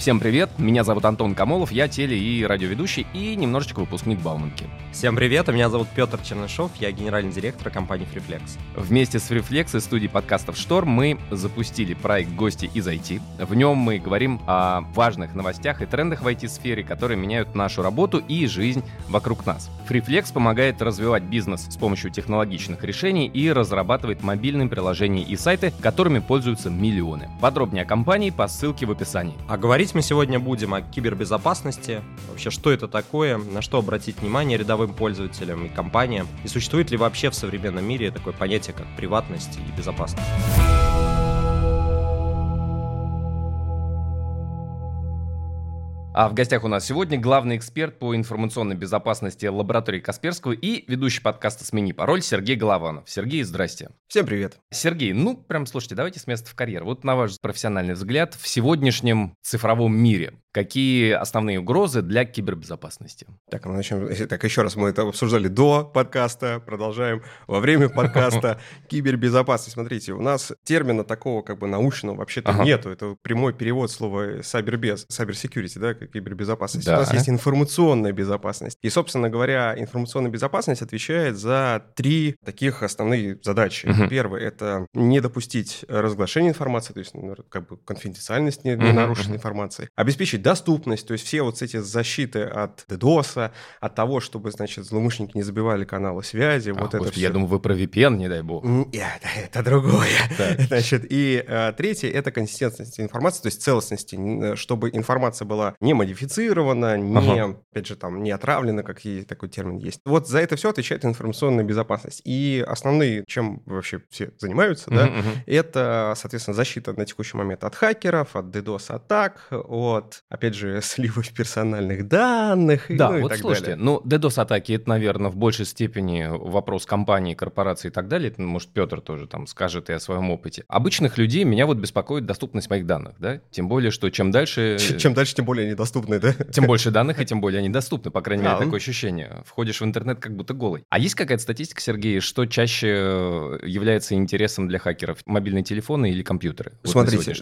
Всем привет, меня зовут Антон Камолов, я теле- и радиоведущий и немножечко выпускник Бауманки. Всем привет, меня зовут Петр Чернышов, я генеральный директор компании Freeflex. Вместе с Freeflex и студией подкастов «Шторм» мы запустили проект «Гости из IT». В нем мы говорим о важных новостях и трендах в IT-сфере, которые меняют нашу работу и жизнь вокруг нас. Freeflex помогает развивать бизнес с помощью технологичных решений и разрабатывает мобильные приложения и сайты, которыми пользуются миллионы. Подробнее о компании по ссылке в описании. А говорить мы сегодня будем о кибербезопасности, вообще что это такое, на что обратить внимание рядовым пользователям и компаниям, и существует ли вообще в современном мире такое понятие, как приватность и безопасность. А в гостях у нас сегодня главный эксперт по информационной безопасности лаборатории Касперского и ведущий подкаста «Смени пароль» Сергей Голованов. Сергей, здрасте. Всем привет. Сергей, ну, прям слушайте, давайте с места в карьер. Вот на ваш профессиональный взгляд, в сегодняшнем цифровом мире какие основные угрозы для кибербезопасности? Так, мы начнем. Так, еще раз мы это обсуждали до подкаста, продолжаем во время подкаста. Кибербезопасность. Смотрите, у нас термина такого как бы научного вообще-то ага. нету. Это прямой перевод слова cyberbез, cyber security, да, кибербезопасность. Да. У нас есть информационная безопасность. И, собственно говоря, информационная безопасность отвечает за три таких основные задачи. Угу. Первое — это не допустить разглашения информации, то есть ну, как бы конфиденциальность не, не угу. нарушенной информации. Обеспечить обеспечить доступность, то есть все вот эти защиты от DDoS, от того, чтобы, значит, злоумышленники не забивали каналы связи, а, вот господи, это все. Я думаю, вы про VPN, не дай бог. Это, это другое. Так. Значит, и а, третье — это консистентность информации, то есть целостности, чтобы информация была не модифицирована, не, ага. опять же, там, не отравлена, как и такой термин есть. Вот за это все отвечает информационная безопасность. И основные, чем вообще все занимаются, uh-huh, да, это, соответственно, защита на текущий момент от хакеров, от DDoS-атак, от опять же, сливов персональных данных. Да, ну, вот слушайте, далее. ну, DDoS-атаки, это, наверное, в большей степени вопрос компании, корпорации и так далее. Это, может, Петр тоже там скажет и о своем опыте. Обычных людей меня вот беспокоит доступность моих данных, да? Тем более, что чем дальше... Чем дальше, тем более они доступны, да? Тем больше данных, и тем более они доступны, по крайней мере, такое ощущение. Входишь в интернет как будто голый. А есть какая-то статистика, Сергей, что чаще является интересом для хакеров? Мобильные телефоны или компьютеры? Смотрите,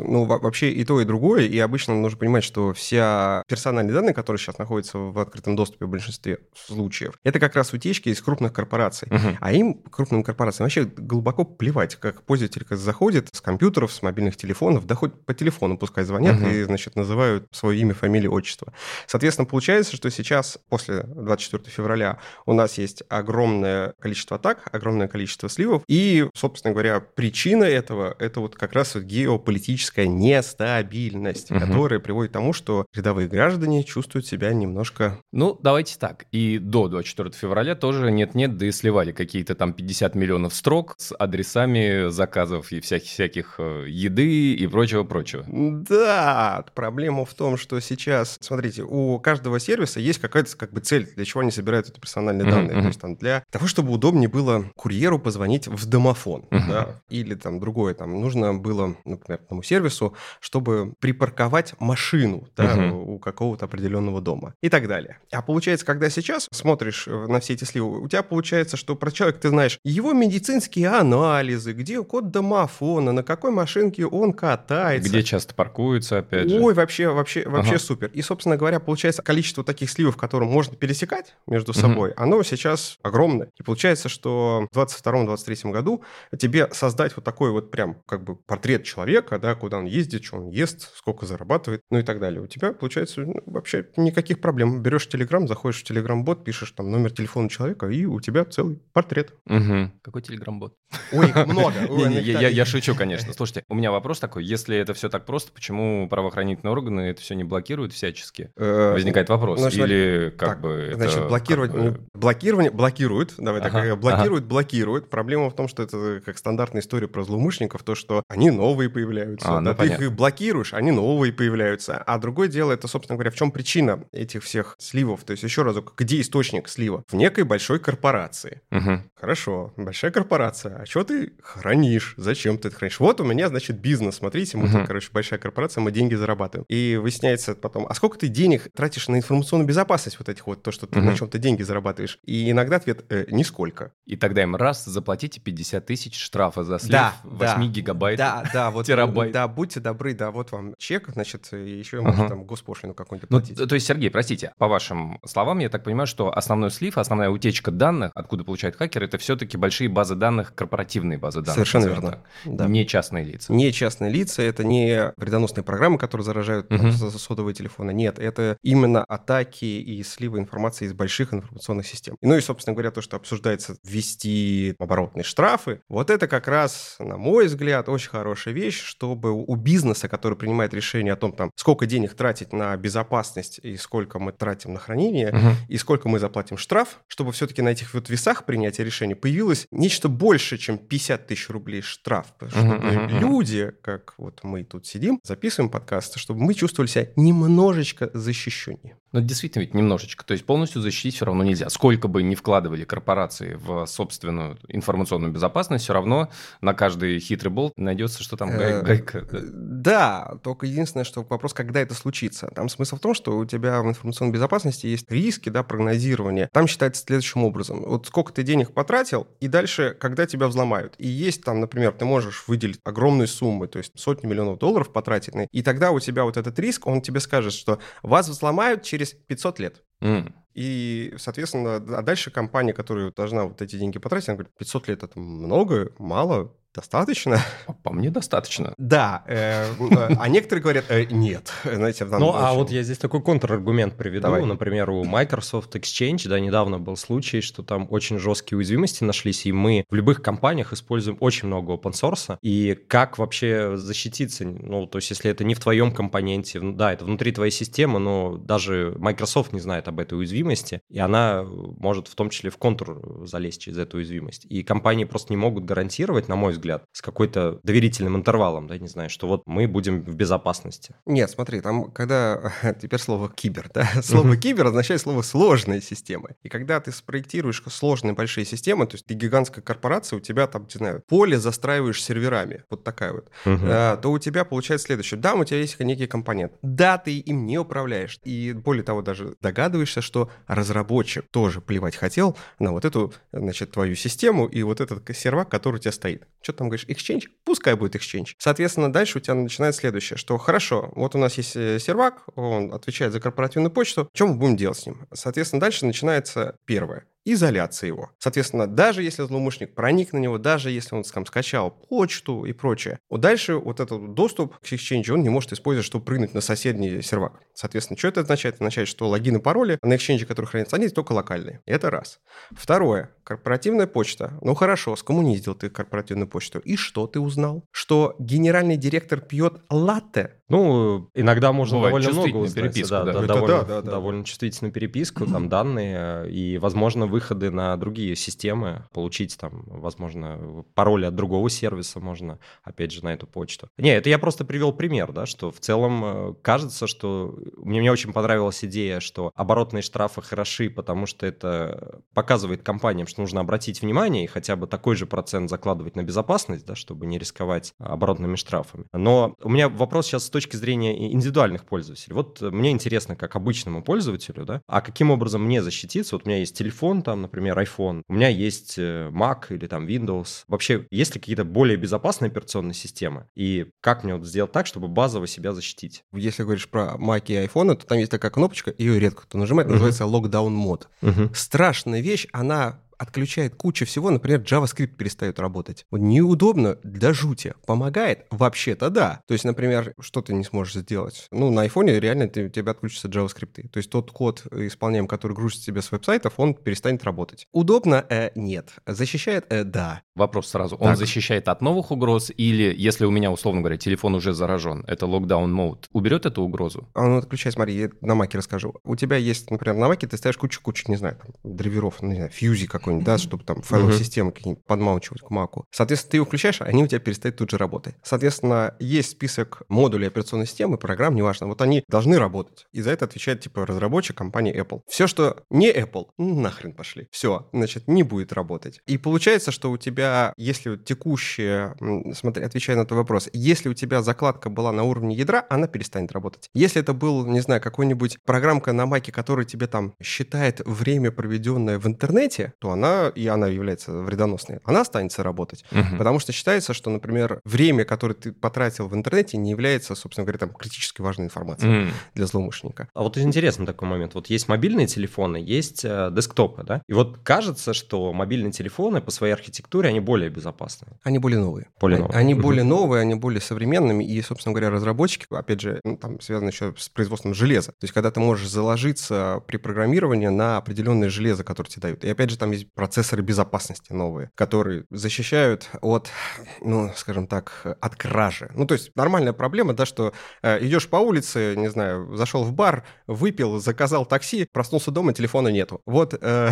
ну, вообще и то, и другое, и обычно нужно понимать, что вся персональные данные, которые сейчас находятся в открытом доступе в большинстве случаев, это как раз утечки из крупных корпораций. Uh-huh. А им, крупным корпорациям, вообще глубоко плевать, как пользователь заходит с компьютеров, с мобильных телефонов, да хоть по телефону пускай звонят uh-huh. и, значит, называют свое имя, фамилию, отчество. Соответственно, получается, что сейчас, после 24 февраля, у нас есть огромное количество атак, огромное количество сливов, и, собственно говоря, причина этого — это вот как раз вот геополитическая нестабильность, uh-huh. которая приводит к тому, что рядовые граждане чувствуют себя немножко... Ну, давайте так. И до 24 февраля тоже нет-нет, да и сливали какие-то там 50 миллионов строк с адресами заказов и всяких, всяких э, еды и прочего-прочего. Да, проблема в том, что сейчас, смотрите, у каждого сервиса есть какая-то как бы цель, для чего они собирают эти персональные данные. Mm-hmm. То есть там для того, чтобы удобнее было курьеру позвонить в домофон, mm-hmm. да, или там другое, там нужно было, например, тому сервису, чтобы припарковать машину машину да, угу. у какого-то определенного дома и так далее. А получается, когда сейчас смотришь э, на все эти сливы, у тебя получается, что про человека ты знаешь его медицинские анализы, где код домофона, на какой машинке он катается. Где часто паркуется, опять же. Ой, вообще, вообще, вообще ага. супер. И, собственно говоря, получается, количество таких сливов, которые можно пересекать между собой, угу. оно сейчас огромное. И получается, что в 22-23 году тебе создать вот такой вот прям как бы портрет человека, да, куда он ездит, что он ест, сколько зарабатывает, ну и так далее. У тебя, получается, ну, вообще никаких проблем. Берешь Телеграм, заходишь в Телеграм-бот, пишешь там номер телефона человека, и у тебя целый портрет. Угу. Какой Телеграм-бот? Ой, их много. Я шучу, конечно. Слушайте, у меня вопрос такой. Если это все так просто, почему правоохранительные органы это все не блокируют всячески? Э, Возникает вопрос. Или как бы Значит, блокировать... Блокирование блокируют. Давай так. Блокируют, блокируют. Проблема в том, что это как стандартная история про злоумышленников, то, что они новые появляются. А, ну ты их блокируешь, они новые появляются появляются. А другое дело, это, собственно говоря, в чем причина этих всех сливов. То есть, еще разок, где источник слива? В некой большой корпорации. Угу. Хорошо, большая корпорация. А что ты хранишь? Зачем ты это хранишь? Вот у меня, значит, бизнес. Смотрите, мы, угу. короче, большая корпорация, мы деньги зарабатываем. И выясняется потом, а сколько ты денег тратишь на информационную безопасность вот этих вот, то, что ты угу. на чем-то деньги зарабатываешь? И иногда ответ э, нисколько. И тогда им раз, заплатите 50 тысяч штрафа за слив да, 8 да, гигабайт да, да, вот, терабайт. Да, будьте добры, да, вот вам чек, значит, и еще uh-huh. может там госпошлину какую-нибудь ну, платить. Ну, то есть, Сергей, простите, по вашим словам, я так понимаю, что основной слив, основная утечка данных, откуда получают хакеры, это все-таки большие базы данных, корпоративные базы данных. Совершенно верно. Да. Не частные лица. Не частные лица, это не вредоносные программы, которые заражают uh-huh. там, сотовые телефоны. Нет, это именно атаки и сливы информации из больших информационных систем. Ну и, собственно говоря, то, что обсуждается ввести оборотные штрафы, вот это как раз, на мой взгляд, очень хорошая вещь, чтобы у бизнеса, который принимает решение о том, там, сколько денег тратить на безопасность и сколько мы тратим на хранение, uh-huh. и сколько мы заплатим штраф, чтобы все-таки на этих вот весах принятия решения появилось нечто больше, чем 50 тысяч рублей штраф. Чтобы uh-huh. люди, как вот мы тут сидим, записываем подкасты, чтобы мы чувствовали себя немножечко защищеннее. Ну, действительно, ведь немножечко. То есть полностью защитить все равно нельзя. Сколько бы ни вкладывали корпорации в собственную информационную безопасность, все равно на каждый хитрый болт найдется, что там э, гайка. Да, только единственное, что вопрос, когда это случится. Там смысл в том, что у тебя в информационной безопасности есть риски, да, прогнозирования. Там считается следующим образом. Вот сколько ты денег потратил, и дальше, когда тебя взломают. И есть там, например, ты можешь выделить огромные суммы, то есть сотни миллионов долларов потратить, и тогда у тебя вот этот риск, он тебе скажет, что вас взломают через через 500 лет. Mm. И, соответственно, а дальше компания, которая должна вот эти деньги потратить, она говорит, 500 лет это много, мало, Достаточно? По мне достаточно. Да, э, э, а некоторые говорят, э, нет. Знаете, ну, а вот я здесь такой контраргумент приведу. Давай. Например, у Microsoft Exchange, да, недавно был случай, что там очень жесткие уязвимости нашлись, и мы в любых компаниях используем очень много open source. И как вообще защититься? Ну, то есть, если это не в твоем компоненте, да, это внутри твоей системы, но даже Microsoft не знает об этой уязвимости, и она может в том числе в контур залезть через эту уязвимость. И компании просто не могут гарантировать, на мой взгляд, взгляд, с какой-то доверительным интервалом, да, не знаю, что вот мы будем в безопасности. Нет, смотри, там, когда теперь слово кибер, да, слово кибер означает слово сложные системы. И когда ты спроектируешь сложные большие системы, то есть ты гигантская корпорация, у тебя там, не знаю, поле застраиваешь серверами, вот такая вот, а, то у тебя получается следующее. Да, у тебя есть некий компонент. Да, ты им не управляешь. И более того, даже догадываешься, что разработчик тоже плевать хотел на вот эту, значит, твою систему и вот этот сервак, который у тебя стоит что там говоришь, Exchange, пускай будет Exchange. Соответственно, дальше у тебя начинается следующее, что хорошо, вот у нас есть э, сервак, он отвечает за корпоративную почту, что мы будем делать с ним? Соответственно, дальше начинается первое изоляция его. Соответственно, даже если злоумышленник проник на него, даже если он там, скачал почту и прочее, вот дальше вот этот доступ к Exchange он не может использовать, чтобы прыгнуть на соседний сервак. Соответственно, что это означает? Это означает, что логины и пароли на Exchange, которые хранятся, они только локальные. Это раз. Второе. Корпоративная почта. Ну хорошо, скоммуниздил ты корпоративную почту. И что ты узнал? Что генеральный директор пьет латте ну, иногда можно Бывает довольно много узнать. Переписку, да, да. Да, довольно, да, да, да. довольно чувствительную переписку, там данные и, возможно, выходы на другие системы, получить там, возможно, пароли от другого сервиса можно, опять же, на эту почту. Не, это я просто привел пример, да, что в целом э, кажется, что мне, мне очень понравилась идея, что оборотные штрафы хороши, потому что это показывает компаниям, что нужно обратить внимание и хотя бы такой же процент закладывать на безопасность, да, чтобы не рисковать оборотными штрафами. Но у меня вопрос сейчас с точки зрения индивидуальных пользователей. Вот мне интересно, как обычному пользователю, да, а каким образом мне защититься? Вот у меня есть телефон, там, например, iPhone, у меня есть э, Mac или там Windows. Вообще, есть ли какие-то более безопасные операционные системы? И как мне вот сделать так, чтобы базово себя защитить? Если говоришь про Mac и iPhone, то там есть такая кнопочка, ее редко кто нажимает, uh-huh. называется Lockdown мод. Uh-huh. Страшная вещь, она отключает кучу всего, например, JavaScript перестает работать. Вот неудобно до жути. Помогает? Вообще-то да. То есть, например, что ты не сможешь сделать? Ну, на айфоне реально ты, у тебя отключится JavaScript. То есть тот код исполняем, который грузит тебе с веб-сайтов, он перестанет работать. Удобно? Э, нет. Защищает? Э, да. Вопрос сразу. Он так. защищает от новых угроз или, если у меня, условно говоря, телефон уже заражен, это локдаун мод, уберет эту угрозу? Он отключает, смотри, я на маке расскажу. У тебя есть, например, на маке ты ставишь кучу-кучу, не знаю, там, драйверов, ну, не знаю, фьюзи какой какой-нибудь, да, чтобы там файловые uh-huh. системы какие-нибудь подмалчивать к маку. Соответственно, ты его включаешь, они у тебя перестают тут же работать. Соответственно, есть список модулей операционной системы, программ, неважно, вот они должны работать. И за это отвечает, типа, разработчик компании Apple. Все, что не Apple, нахрен пошли. Все, значит, не будет работать. И получается, что у тебя, если текущая, смотри, отвечая на этот вопрос, если у тебя закладка была на уровне ядра, она перестанет работать. Если это был, не знаю, какой-нибудь программка на маке, которая тебе там считает время, проведенное в интернете, то она она, и она является вредоносной, она останется работать. Угу. Потому что считается, что, например, время, которое ты потратил в интернете, не является, собственно говоря, там, критически важной информацией угу. для злоумышленника. А вот интересный такой момент. Вот есть мобильные телефоны, есть э, десктопы, да? И вот кажется, что мобильные телефоны по своей архитектуре, они более безопасны. Они более новые. Более новые. Они угу. более новые, они более современными, и, собственно говоря, разработчики, опять же, ну, там связано еще с производством железа. То есть, когда ты можешь заложиться при программировании на определенное железо, которое тебе дают. И опять же, там есть процессоры безопасности новые, которые защищают от, ну, скажем так, от кражи. Ну, то есть нормальная проблема, да, что э, идешь по улице, не знаю, зашел в бар, выпил, заказал такси, проснулся дома, телефона нету. Вот э,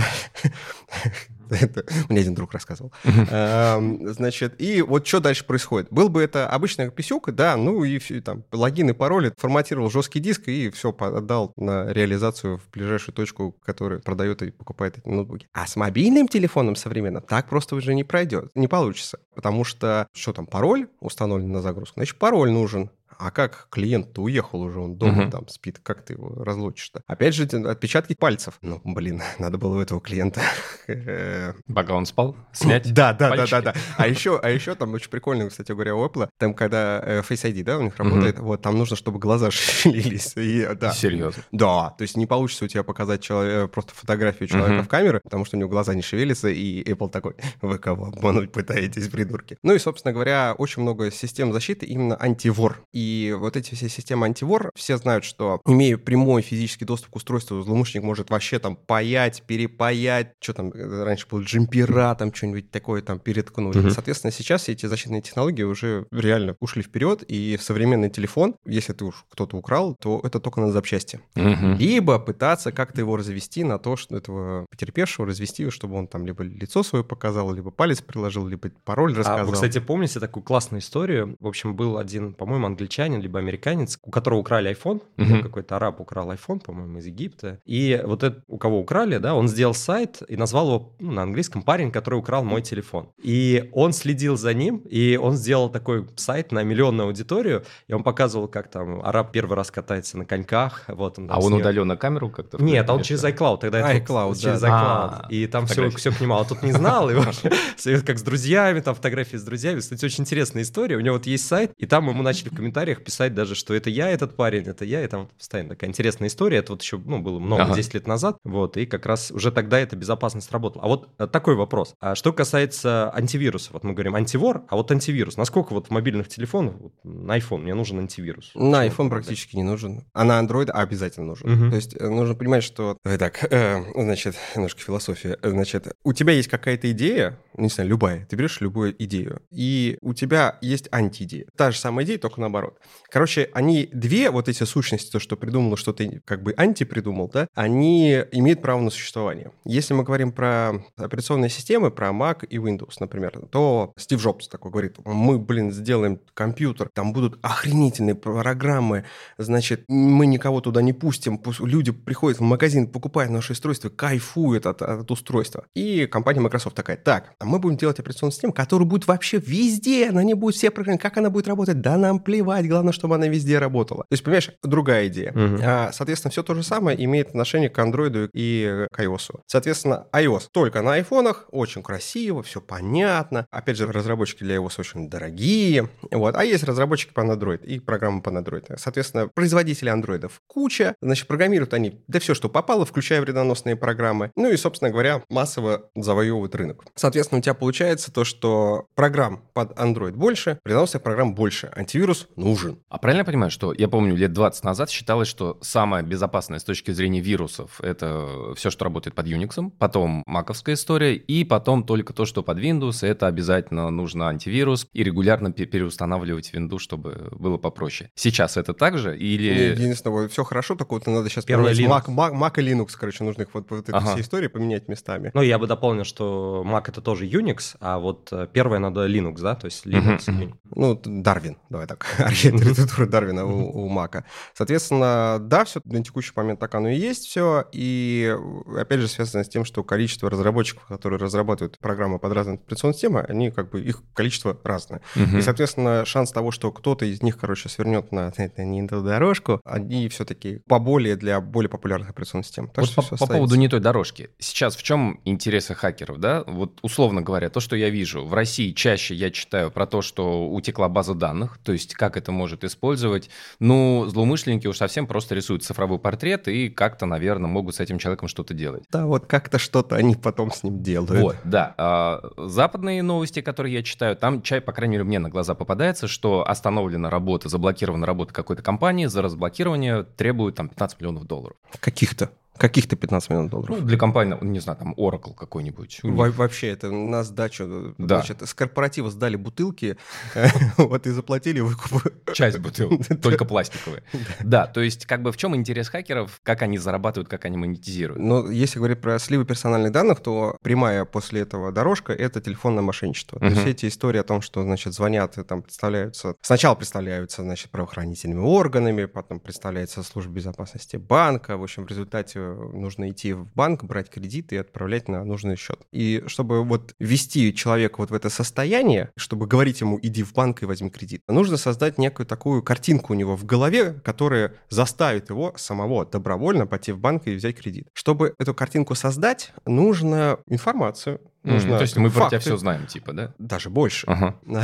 Это мне один друг рассказывал. Эм, значит, и вот что дальше происходит? Был бы это обычная писюка, да, ну и там, логин и пароли, форматировал жесткий диск и все, отдал на реализацию в ближайшую точку, которая продает и покупает эти ноутбуки. А с мобильным телефоном современным так просто уже не пройдет, не получится. Потому что, что там, пароль установлен на загрузку, значит, пароль нужен а как клиент-то уехал уже, он дома uh-huh. там спит, как ты его разлучишь-то? Опять же, отпечатки пальцев. Ну, блин, надо было у этого клиента... Пока он спал, снять Да, да, да, да, да. А еще, а еще там очень прикольно, кстати говоря, у Apple, там, когда э, Face ID, да, у них работает, вот, там нужно, чтобы глаза шевелились. И, да. Серьезно? Да, то есть не получится у тебя показать человек, просто фотографию человека в камеру, потому что у него глаза не шевелятся, и Apple такой, вы кого обмануть пытаетесь, придурки? Ну и, собственно говоря, очень много систем защиты именно антивор. И и вот эти все системы антивор, все знают, что имея прямой физический доступ к устройству, злоумышленник может вообще там паять, перепаять, что там э, раньше было джемпера, там что-нибудь такое там переткнуть. Mm-hmm. Соответственно, сейчас все эти защитные технологии уже реально ушли вперед, и современный телефон, если ты уж кто-то украл, то это только на запчасти. Mm-hmm. Либо пытаться как-то его развести на то, что этого потерпевшего развести, чтобы он там либо лицо свое показал, либо палец приложил, либо пароль рассказал. А вы, кстати, помните такую классную историю? В общем, был один, по-моему, англичанин, англичанин, либо американец, у которого украли iPhone, uh-huh. какой-то араб украл iPhone, по-моему, из Египта. И вот этот, у кого украли, да, он сделал сайт и назвал его ну, на английском парень, который украл мой телефон. И он следил за ним, и он сделал такой сайт на миллионную аудиторию, и он показывал, как там араб первый раз катается на коньках. Вот он, а он удаленно камеру как-то? Нет, он через iCloud. Тогда iCloud, это, через iCloud. А, и там все, все к нему. А тут не знал, и вообще, как с друзьями, там фотографии с друзьями. Кстати, очень интересная история. У него вот есть сайт, и там ему начали в комментариях писать даже, что это я этот парень, это я, и там постоянно такая интересная история. Это вот еще, ну, было много, ага. 10 лет назад, вот, и как раз уже тогда эта безопасность работала. А вот э, такой вопрос. А что касается антивируса, вот мы говорим антивор, а вот антивирус, насколько вот в мобильных телефонах, вот, на iPhone мне нужен антивирус? На iPhone практически не нужен, а на Android обязательно нужен. Угу. То есть э, нужно понимать, что... Так, э, значит, немножко философия. Значит, у тебя есть какая-то идея, не знаю, любая, ты берешь любую идею, и у тебя есть антиидея. Та же самая идея, только наоборот. Короче, они две вот эти сущности, то, что придумало, что ты как бы антипридумал, да, они имеют право на существование. Если мы говорим про операционные системы, про Mac и Windows, например, то Стив Джобс такой говорит, мы, блин, сделаем компьютер, там будут охренительные программы, значит, мы никого туда не пустим, люди приходят в магазин, покупают наше устройство, кайфуют от, от устройства. И компания Microsoft такая, так, а мы будем делать операционную систему, которая будет вообще везде, на ней будут все программы, как она будет работать, да нам плевать, главное, чтобы она везде работала. То есть, понимаешь, другая идея. Угу. А, соответственно, все то же самое имеет отношение к Android и к iOS. Соответственно, iOS только на айфонах, очень красиво, все понятно. Опять же, разработчики для iOS очень дорогие. Вот. А есть разработчики по Android и программы по Android. Соответственно, производители андроидов куча. Значит, программируют они да все, что попало, включая вредоносные программы. Ну и, собственно говоря, массово завоевывают рынок. Соответственно, у тебя получается то, что программ под Android больше, вредоносных программ больше. Антивирус нужен. А правильно я понимаю, что я помню, лет 20 назад считалось, что самое безопасное с точки зрения вирусов это все, что работает под Unix, потом маковская история, и потом только то, что под Windows, это обязательно нужно антивирус и регулярно переустанавливать Windows, чтобы было попроще. Сейчас это так же или... Единственное, все хорошо, только вот надо сейчас Первый Mac, Mac, Mac и Linux, короче, нужно их вот, вот эти ага. все истории поменять местами. Ну, я бы дополнил, что Mac это тоже Unix, а вот э, первое надо Linux, да, то есть Linux. Ну, Darwin, давай так, редактура Дарвина у, у Мака. Соответственно, да, все на текущий момент так оно и есть все. И опять же связано с тем, что количество разработчиков, которые разрабатывают программы под разные операционные системы, они как бы, их количество разное. И, соответственно, шанс того, что кто-то из них, короче, свернет на, на не ту дорожку, они все-таки поболее для более популярных операционных систем. Так вот по, по поводу не той дорожки. Сейчас в чем интересы хакеров, да? Вот условно говоря, то, что я вижу, в России чаще я читаю про то, что утекла база данных, то есть как это может использовать. Ну, злоумышленники уж совсем просто рисуют цифровой портрет и как-то, наверное, могут с этим человеком что-то делать. Да, вот как-то что-то они потом с ним делают. Вот, да. А, западные новости, которые я читаю, там чай, по крайней мере, мне на глаза попадается, что остановлена работа, заблокирована работа какой-то компании, за разблокирование требуют там 15 миллионов долларов. Каких-то? Каких-то 15 миллионов долларов. Ну, для компании, не знаю, там Oracle какой-нибудь. Во- вообще, это на сдачу. Да. Значит, с корпоратива сдали бутылки, вот и заплатили выкуп. Часть бутылок, только пластиковые. Да, то есть как бы в чем интерес хакеров, как они зарабатывают, как они монетизируют? Ну, если говорить про сливы персональных данных, то прямая после этого дорожка — это телефонное мошенничество. То есть эти истории о том, что, значит, звонят и там представляются... Сначала представляются, значит, правоохранительными органами, потом представляется служба безопасности банка. В общем, в результате нужно идти в банк, брать кредит и отправлять на нужный счет. И чтобы вот ввести человека вот в это состояние, чтобы говорить ему «иди в банк и возьми кредит», нужно создать некую такую картинку у него в голове, которая заставит его самого добровольно пойти в банк и взять кредит. Чтобы эту картинку создать, нужно информацию, Нужно то есть мы факты. про тебя все знаем, типа, да? Даже больше. Ага.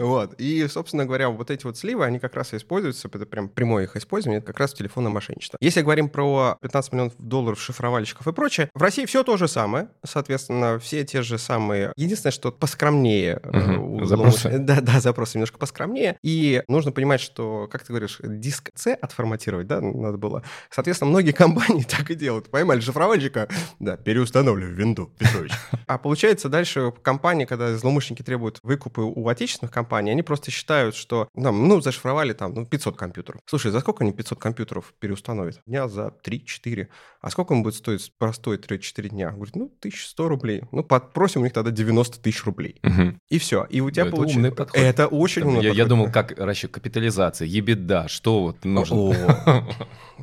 вот. И, собственно говоря, вот эти вот сливы, они как раз и используются, это прям прямое их использование, это как раз телефонное мошенничество. Если говорим про 15 миллионов долларов шифровальщиков и прочее, в России все то же самое, соответственно, все те же самые. Единственное, что поскромнее. Угу. Запросы. Да, да, запросы немножко поскромнее. И нужно понимать, что, как ты говоришь, диск C отформатировать, да, надо было. Соответственно, многие компании так и делают. Поймали шифровальщика, да, переустанавливаю винду, Петрович. А получается дальше компании, когда злоумышленники требуют выкупы у отечественных компаний, они просто считают, что там, ну, зашифровали там ну, 500 компьютеров. Слушай, за сколько они 500 компьютеров переустановят? Дня за 3-4. А сколько им будет стоить простой 3-4 дня? Говорит, ну, 1100 рублей. Ну, попросим у них тогда 90 тысяч рублей. Угу. И все. И у тебя получится... умный подход. Это очень умный я, подход. Я думал, как расчет капитализации, ебеда, что вот нужно.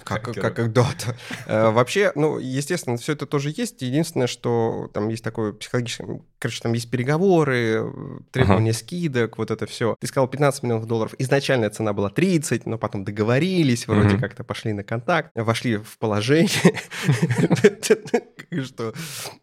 Как, как, да, да. Э, вообще, ну, естественно, все это тоже есть. Единственное, что там есть такое психологическое... Короче, там есть переговоры, требования ага. скидок, вот это все. Ты сказал 15 миллионов долларов. Изначальная цена была 30, но потом договорились, вроде как-то пошли на контакт, вошли в положение. Что,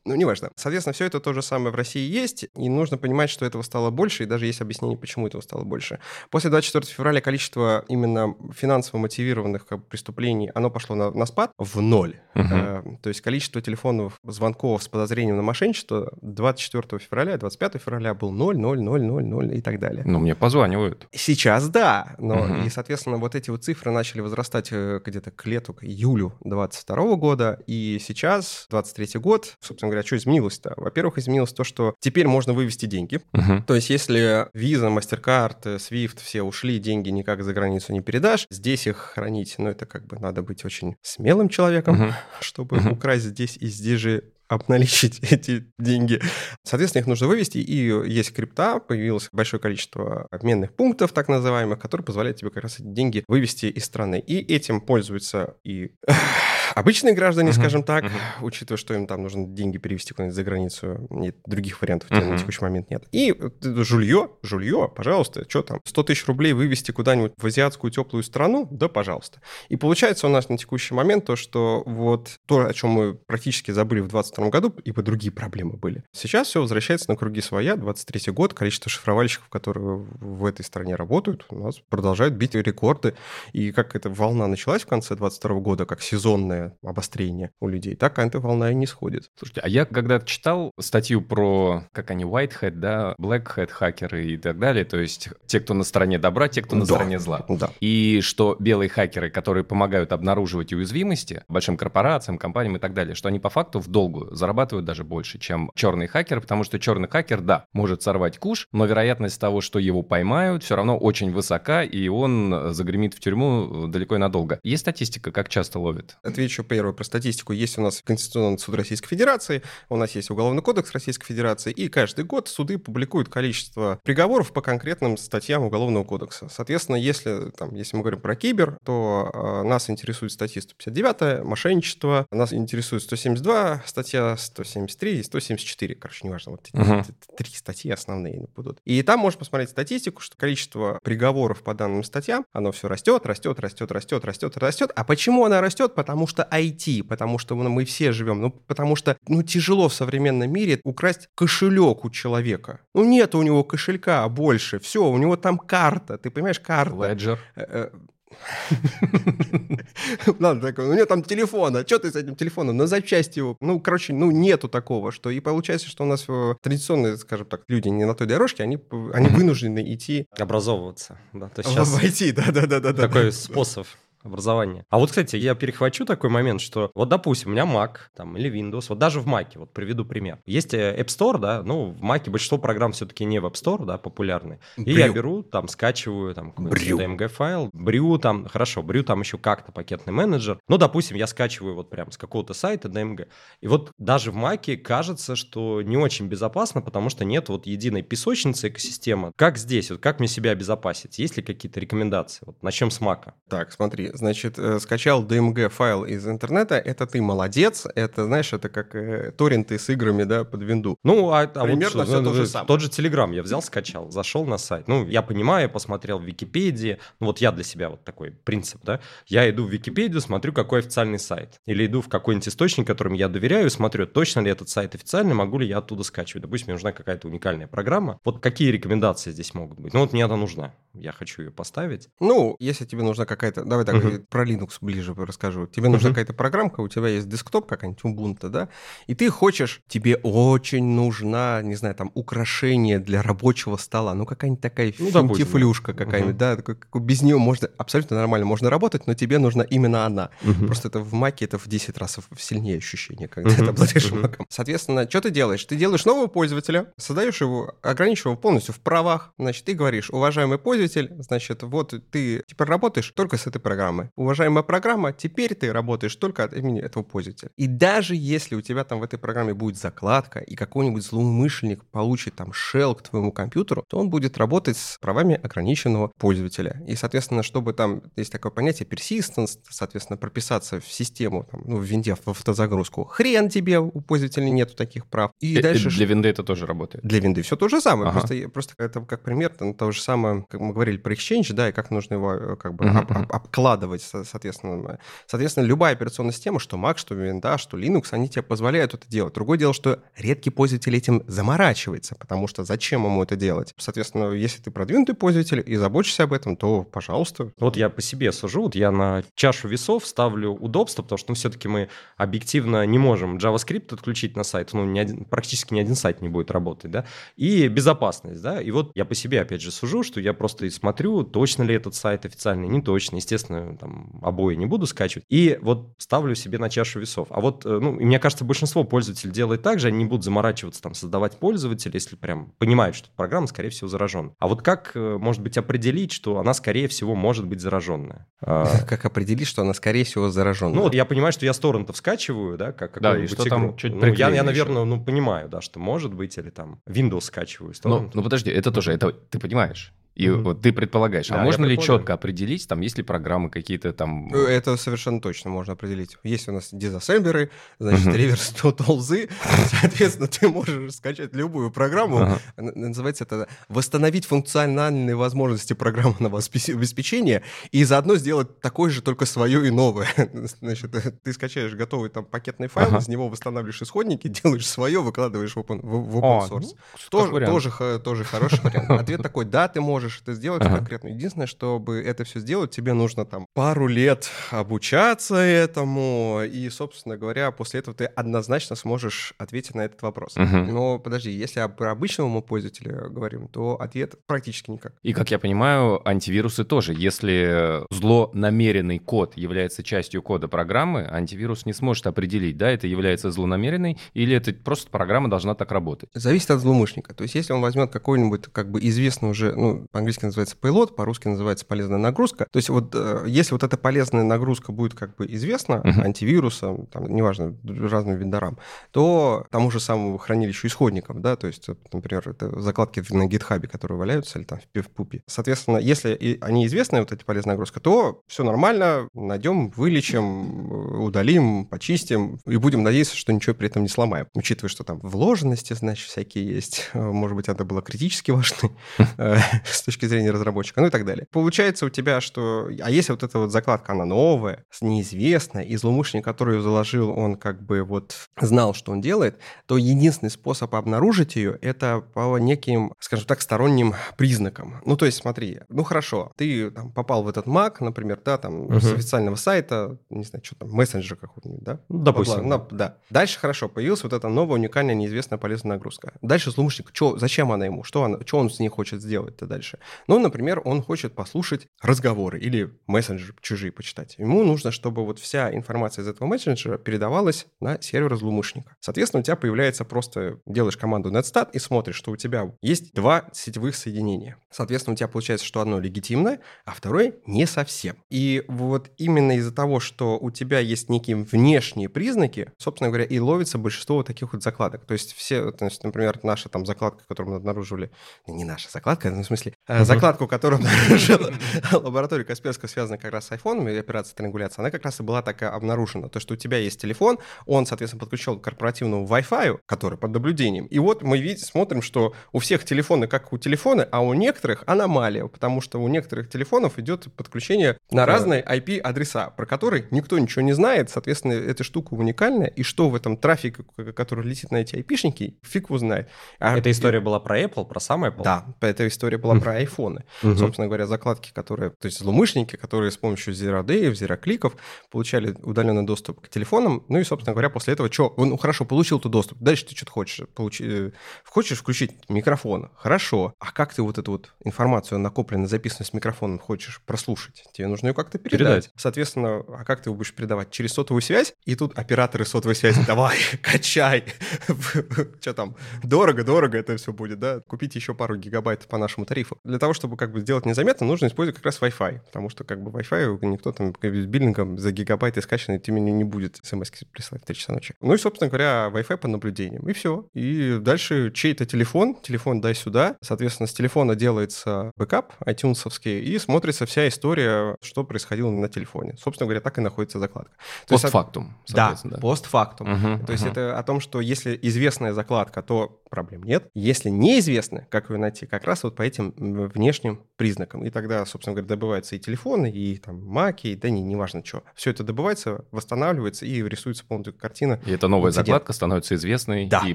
ну, неважно. Соответственно, все это то же самое в России есть, и нужно понимать, что этого стало больше, и даже есть объяснение, почему этого стало больше. После 24 февраля количество именно финансово мотивированных преступлений сообщений, оно пошло на, на спад в ноль. Угу. Э, то есть количество телефонов, звонков с подозрением на мошенничество 24 февраля, 25 февраля был 0, 0, 0, 0, 0 и так далее. Ну, мне позванивают. Сейчас да, но угу. и, соответственно, вот эти вот цифры начали возрастать э, где-то к лету, к июлю 22 года, и сейчас, 23 год, собственно говоря, что изменилось-то? Во-первых, изменилось то, что теперь можно вывести деньги. Угу. То есть если Visa, MasterCard, Swift все ушли, деньги никак за границу не передашь, здесь их хранить, ну, это как бы надо быть очень смелым человеком, uh-huh. чтобы uh-huh. украсть здесь и здесь же обналичить эти деньги. Соответственно, их нужно вывести, и есть крипта, появилось большое количество обменных пунктов, так называемых, которые позволяют тебе как раз эти деньги вывести из страны. И этим пользуются и обычные граждане, uh-huh, скажем так, uh-huh. учитывая, что им там нужно деньги перевести куда-нибудь за границу, нет, других вариантов uh-huh. на текущий момент нет. И жулье, жулье, пожалуйста, что там, 100 тысяч рублей вывести куда-нибудь в азиатскую теплую страну, да, пожалуйста. И получается у нас на текущий момент то, что вот то, о чем мы практически забыли в 2022 году, ибо другие проблемы были. Сейчас все возвращается на круги своя, 23 год, количество шифровальщиков, которые в этой стране работают, у нас продолжают бить рекорды. И как эта волна началась в конце 22 года, как сезонная сильное обострение у людей, так эта волна и не сходит. Слушайте, а я когда читал статью про, как они, white hat, да, black hat хакеры и так далее, то есть те, кто на стороне добра, те, кто на да. стороне зла. Да. И что белые хакеры, которые помогают обнаруживать уязвимости большим корпорациям, компаниям и так далее, что они по факту в долгу зарабатывают даже больше, чем черные хакеры, потому что черный хакер, да, может сорвать куш, но вероятность того, что его поймают, все равно очень высока, и он загремит в тюрьму далеко и надолго. Есть статистика, как часто ловят? Отвечу отвечу первое про статистику. Есть у нас Конституционный суд Российской Федерации, у нас есть Уголовный кодекс Российской Федерации, и каждый год суды публикуют количество приговоров по конкретным статьям Уголовного кодекса. Соответственно, если, там, если мы говорим про кибер, то э, нас интересует статья 159, мошенничество, нас интересует 172, статья 173 и 174, короче, неважно, вот uh-huh. три статьи основные будут. И там можно посмотреть статистику, что количество приговоров по данным статьям, оно все растет, растет, растет, растет, растет, растет. А почему она растет? Потому что IT, потому что мы все живем, ну, потому что, ну, тяжело в современном мире украсть кошелек у человека. Ну, нет у него кошелька больше, все, у него там карта, ты понимаешь, карта. Ledger. Э, э, Ладно, такой, у него там телефон, а что ты с этим телефоном? На запчасти его. Ну, короче, ну, нету такого, что и получается, что у нас э, традиционные, скажем так, люди не на той дорожке, они, они вынуждены идти... Образовываться, да. То есть сейчас... Войти, да-да-да. Такой способ образования. А вот, кстати, я перехвачу такой момент, что вот, допустим, у меня Mac там, или Windows, вот даже в Mac, вот приведу пример. Есть э, App Store, да, ну, в Mac большинство программ все-таки не в App Store, да, популярные. И брю. я беру, там, скачиваю, там, DMG-файл, брю там, хорошо, брю там еще как-то пакетный менеджер. Ну, допустим, я скачиваю вот прям с какого-то сайта DMG. И вот даже в Mac кажется, что не очень безопасно, потому что нет вот единой песочницы экосистемы. Как здесь, вот как мне себя обезопасить? Есть ли какие-то рекомендации? Вот начнем с Mac. Так, смотри, значит, э, скачал DMG-файл из интернета, это ты молодец, это, знаешь, это как э, торренты с играми, да, под винду. Ну, а, а Примерно вот, все ну, то же самое. Тот же Telegram я взял, скачал, зашел на сайт. Ну, я понимаю, посмотрел в Википедии, ну, вот я для себя вот такой принцип, да, я иду в Википедию, смотрю, какой официальный сайт. Или иду в какой-нибудь источник, которым я доверяю, смотрю, точно ли этот сайт официальный, могу ли я оттуда скачивать. Допустим, мне нужна какая-то уникальная программа. Вот какие рекомендации здесь могут быть? Ну, вот мне она нужна, я хочу ее поставить. Ну, если тебе нужна какая-то, давай так, угу. про Linux ближе расскажу. Тебе uh-huh. нужна какая-то программка, у тебя есть десктоп какая-нибудь Ubuntu, да, и ты хочешь, тебе очень нужна, не знаю, там, украшение для рабочего стола, ну, какая-нибудь такая ну, финтифлюшка какая-нибудь, uh-huh. да, без нее можно, абсолютно нормально можно работать, но тебе нужна именно она. Uh-huh. Просто это в Маке это в 10 раз сильнее ощущение, когда uh-huh. ты обладаешь uh-huh. Маком. Соответственно, что ты делаешь? Ты делаешь нового пользователя, создаешь его, ограничиваешь его полностью в правах, значит, ты говоришь, уважаемый пользователь, значит, вот ты теперь работаешь только с этой программой. Уважаемый уважаемая программа, теперь ты работаешь только от имени этого пользователя. И даже если у тебя там в этой программе будет закладка, и какой-нибудь злоумышленник получит там shell к твоему компьютеру, то он будет работать с правами ограниченного пользователя. И, соответственно, чтобы там, есть такое понятие persistence, соответственно, прописаться в систему, там, ну, в винде, в автозагрузку, хрен тебе, у пользователя нету таких прав. И, и дальше... Для винды это тоже работает? Для винды все то же самое. Ага. Просто, просто это как пример, там, то же самое, как мы говорили про Exchange, да, и как нужно его э, как бы об, об, обкладывать, соответственно. Соответственно, любая операционная система, что Mac, что Windows, что Linux, они тебе позволяют это делать. Другое дело, что редкий пользователь этим заморачивается, потому что зачем ему это делать? Соответственно, если ты продвинутый пользователь и заботишься об этом, то, пожалуйста. Вот я по себе сужу, вот я на чашу весов ставлю удобство, потому что ну, все-таки мы объективно не можем JavaScript отключить на сайт, ну, ни один, практически ни один сайт не будет работать, да, и безопасность, да, и вот я по себе, опять же, сужу, что я просто и смотрю, точно ли этот сайт официальный, не точно, естественно, там, обои не буду скачивать. И вот ставлю себе на чашу весов. А вот, э, ну, мне кажется, большинство пользователей делает так же, они не будут заморачиваться, там, создавать пользователя, если прям понимают, что программа, скорее всего, заражена. А вот как, э, может быть, определить, что она, скорее всего, может быть зараженная? А, как определить, что она, скорее всего, зараженная? Ну, вот я понимаю, что я с торрентов скачиваю, да, как Да, и что игру. там чуть ну, я, я, наверное, ну, понимаю, да, что может быть, или там Windows скачиваю. Ну, ну, подожди, это тоже, это ты понимаешь. И mm-hmm. вот ты предполагаешь, а да, можно ли четко определить, там есть ли программы какие-то там... Э, это совершенно точно можно определить. Есть у нас дизассемблеры, значит, mm-hmm. реверс толзы, соответственно, ты можешь скачать любую программу, uh-huh. называется это «Восстановить функциональные возможности программного обеспечения» и заодно сделать такое же, только свое и новое. Значит, ты скачаешь готовый там пакетный файл, uh-huh. из него восстанавливаешь исходники, делаешь свое, выкладываешь в open, в, в open source. Oh, тоже, тоже, тоже хороший вариант. Ответ такой, да, ты можешь можешь это сделать ага. конкретно. Единственное, чтобы это все сделать, тебе нужно там пару лет обучаться этому, и, собственно говоря, после этого ты однозначно сможешь ответить на этот вопрос. Угу. Но подожди, если про обычного пользователя говорим, то ответ практически никак. И, как я понимаю, антивирусы тоже. Если злонамеренный код является частью кода программы, антивирус не сможет определить, да, это является злонамеренной или это просто программа должна так работать. Зависит от злоумышленника. То есть, если он возьмет какой-нибудь как бы известный уже, ну, по-английски называется payload, по-русски называется полезная нагрузка. То есть вот э, если вот эта полезная нагрузка будет как бы известна uh-huh. антивирусом, там, неважно, разным вендорам, то тому же самому хранилищу исходников, да, то есть, например, это закладки на гитхабе, которые валяются, или там в пивпупе. Соответственно, если они известны, вот эти полезная нагрузка, то все нормально, найдем, вылечим, удалим, почистим, и будем надеяться, что ничего при этом не сломаем. Учитывая, что там вложенности, значит, всякие есть, может быть, это было критически важно э, с точки зрения разработчика, ну и так далее. Получается у тебя, что... А если вот эта вот закладка, она новая, неизвестная, и злоумышленник, который ее заложил, он как бы вот знал, что он делает, то единственный способ обнаружить ее — это по неким, скажем так, сторонним признакам. Ну, то есть, смотри, ну хорошо, ты там, попал в этот Mac, например, да, там, угу. с официального сайта, не знаю, что там, мессенджер какой-нибудь, да? Допустим. На, да. Дальше хорошо, появилась вот эта новая, уникальная, неизвестная полезная нагрузка. Дальше злоумышленник, чё, зачем она ему? Что, она, что он с ней хочет сделать-то дальше? Ну, например, он хочет послушать разговоры или мессенджеры чужие почитать. Ему нужно, чтобы вот вся информация из этого мессенджера передавалась на сервер злоумышленника. Соответственно, у тебя появляется просто, делаешь команду netstat и смотришь, что у тебя есть два сетевых соединения. Соответственно, у тебя получается, что одно легитимное, а второе не совсем. И вот именно из-за того, что у тебя есть некие внешние признаки, собственно говоря, и ловится большинство вот таких вот закладок. То есть все, то есть, например, наша там закладка, которую мы обнаруживали, не наша закладка, ну, в смысле, uh-huh. закладку, которую обнаружила лаборатория Касперского, связана как раз с айфоном, и операция триангуляции, она как раз и была такая обнаружена. То, что у тебя есть телефон, он, соответственно, подключен к корпоративному Wi-Fi, который под наблюдением. И вот мы видим, смотрим, что у всех телефоны как у телефона, а у некоторых аномалия, потому что у некоторых телефонов идет подключение на разные IP-адреса, про которые никто ничего не знает. Соответственно, эта штука уникальная. И что в этом трафике, который летит на эти IP-шники, фиг его знает. А эта история и... была про Apple, про сам Apple? Да, эта история была про айфоны. Собственно говоря, закладки, которые... То есть злоумышленники, которые с помощью Zero Day, Zero кликов получали удаленный доступ к телефонам. Ну и, собственно говоря, после этого что? Ну хорошо, получил ты доступ. Дальше ты что-то хочешь. Получи... Э, хочешь включить микрофон? Хорошо. А как ты вот эту вот информацию, накопленную, записанную с микрофоном, хочешь прослушать? Тебе нужно ее как-то передать. передать. Соответственно, а как ты его будешь передавать? Через сотовую связь? И тут операторы сотовой связи, давай, качай. Что там? Дорого, дорого это все будет, да? Купите еще пару гигабайт по нашему тарифу. Для того, чтобы как бы сделать незаметно, нужно использовать как раз Wi-Fi, потому что как бы Wi-Fi никто там с биллингом за гигабайты скачанный тебе не будет смс прислать в 3 часа ночи. Ну и, собственно говоря, Wi-Fi по наблюдениям. И все. И дальше чей-то телефон, телефон дай сюда. Соответственно, с телефона делается бэкап iTunes и смотрится вся история, что происходило на телефоне. Собственно говоря, так и находится закладка. Постфактум. Да, постфактум. Угу, То есть угу. это о том, что если известная закладка, то проблем нет. Если неизвестно, как ее найти, как раз вот по этим внешним признакам. И тогда, собственно говоря, добываются и телефоны, и там маки, и, да не, неважно что. Все это добывается, восстанавливается и рисуется полностью картина. И эта новая инцидент. закладка становится известной да. и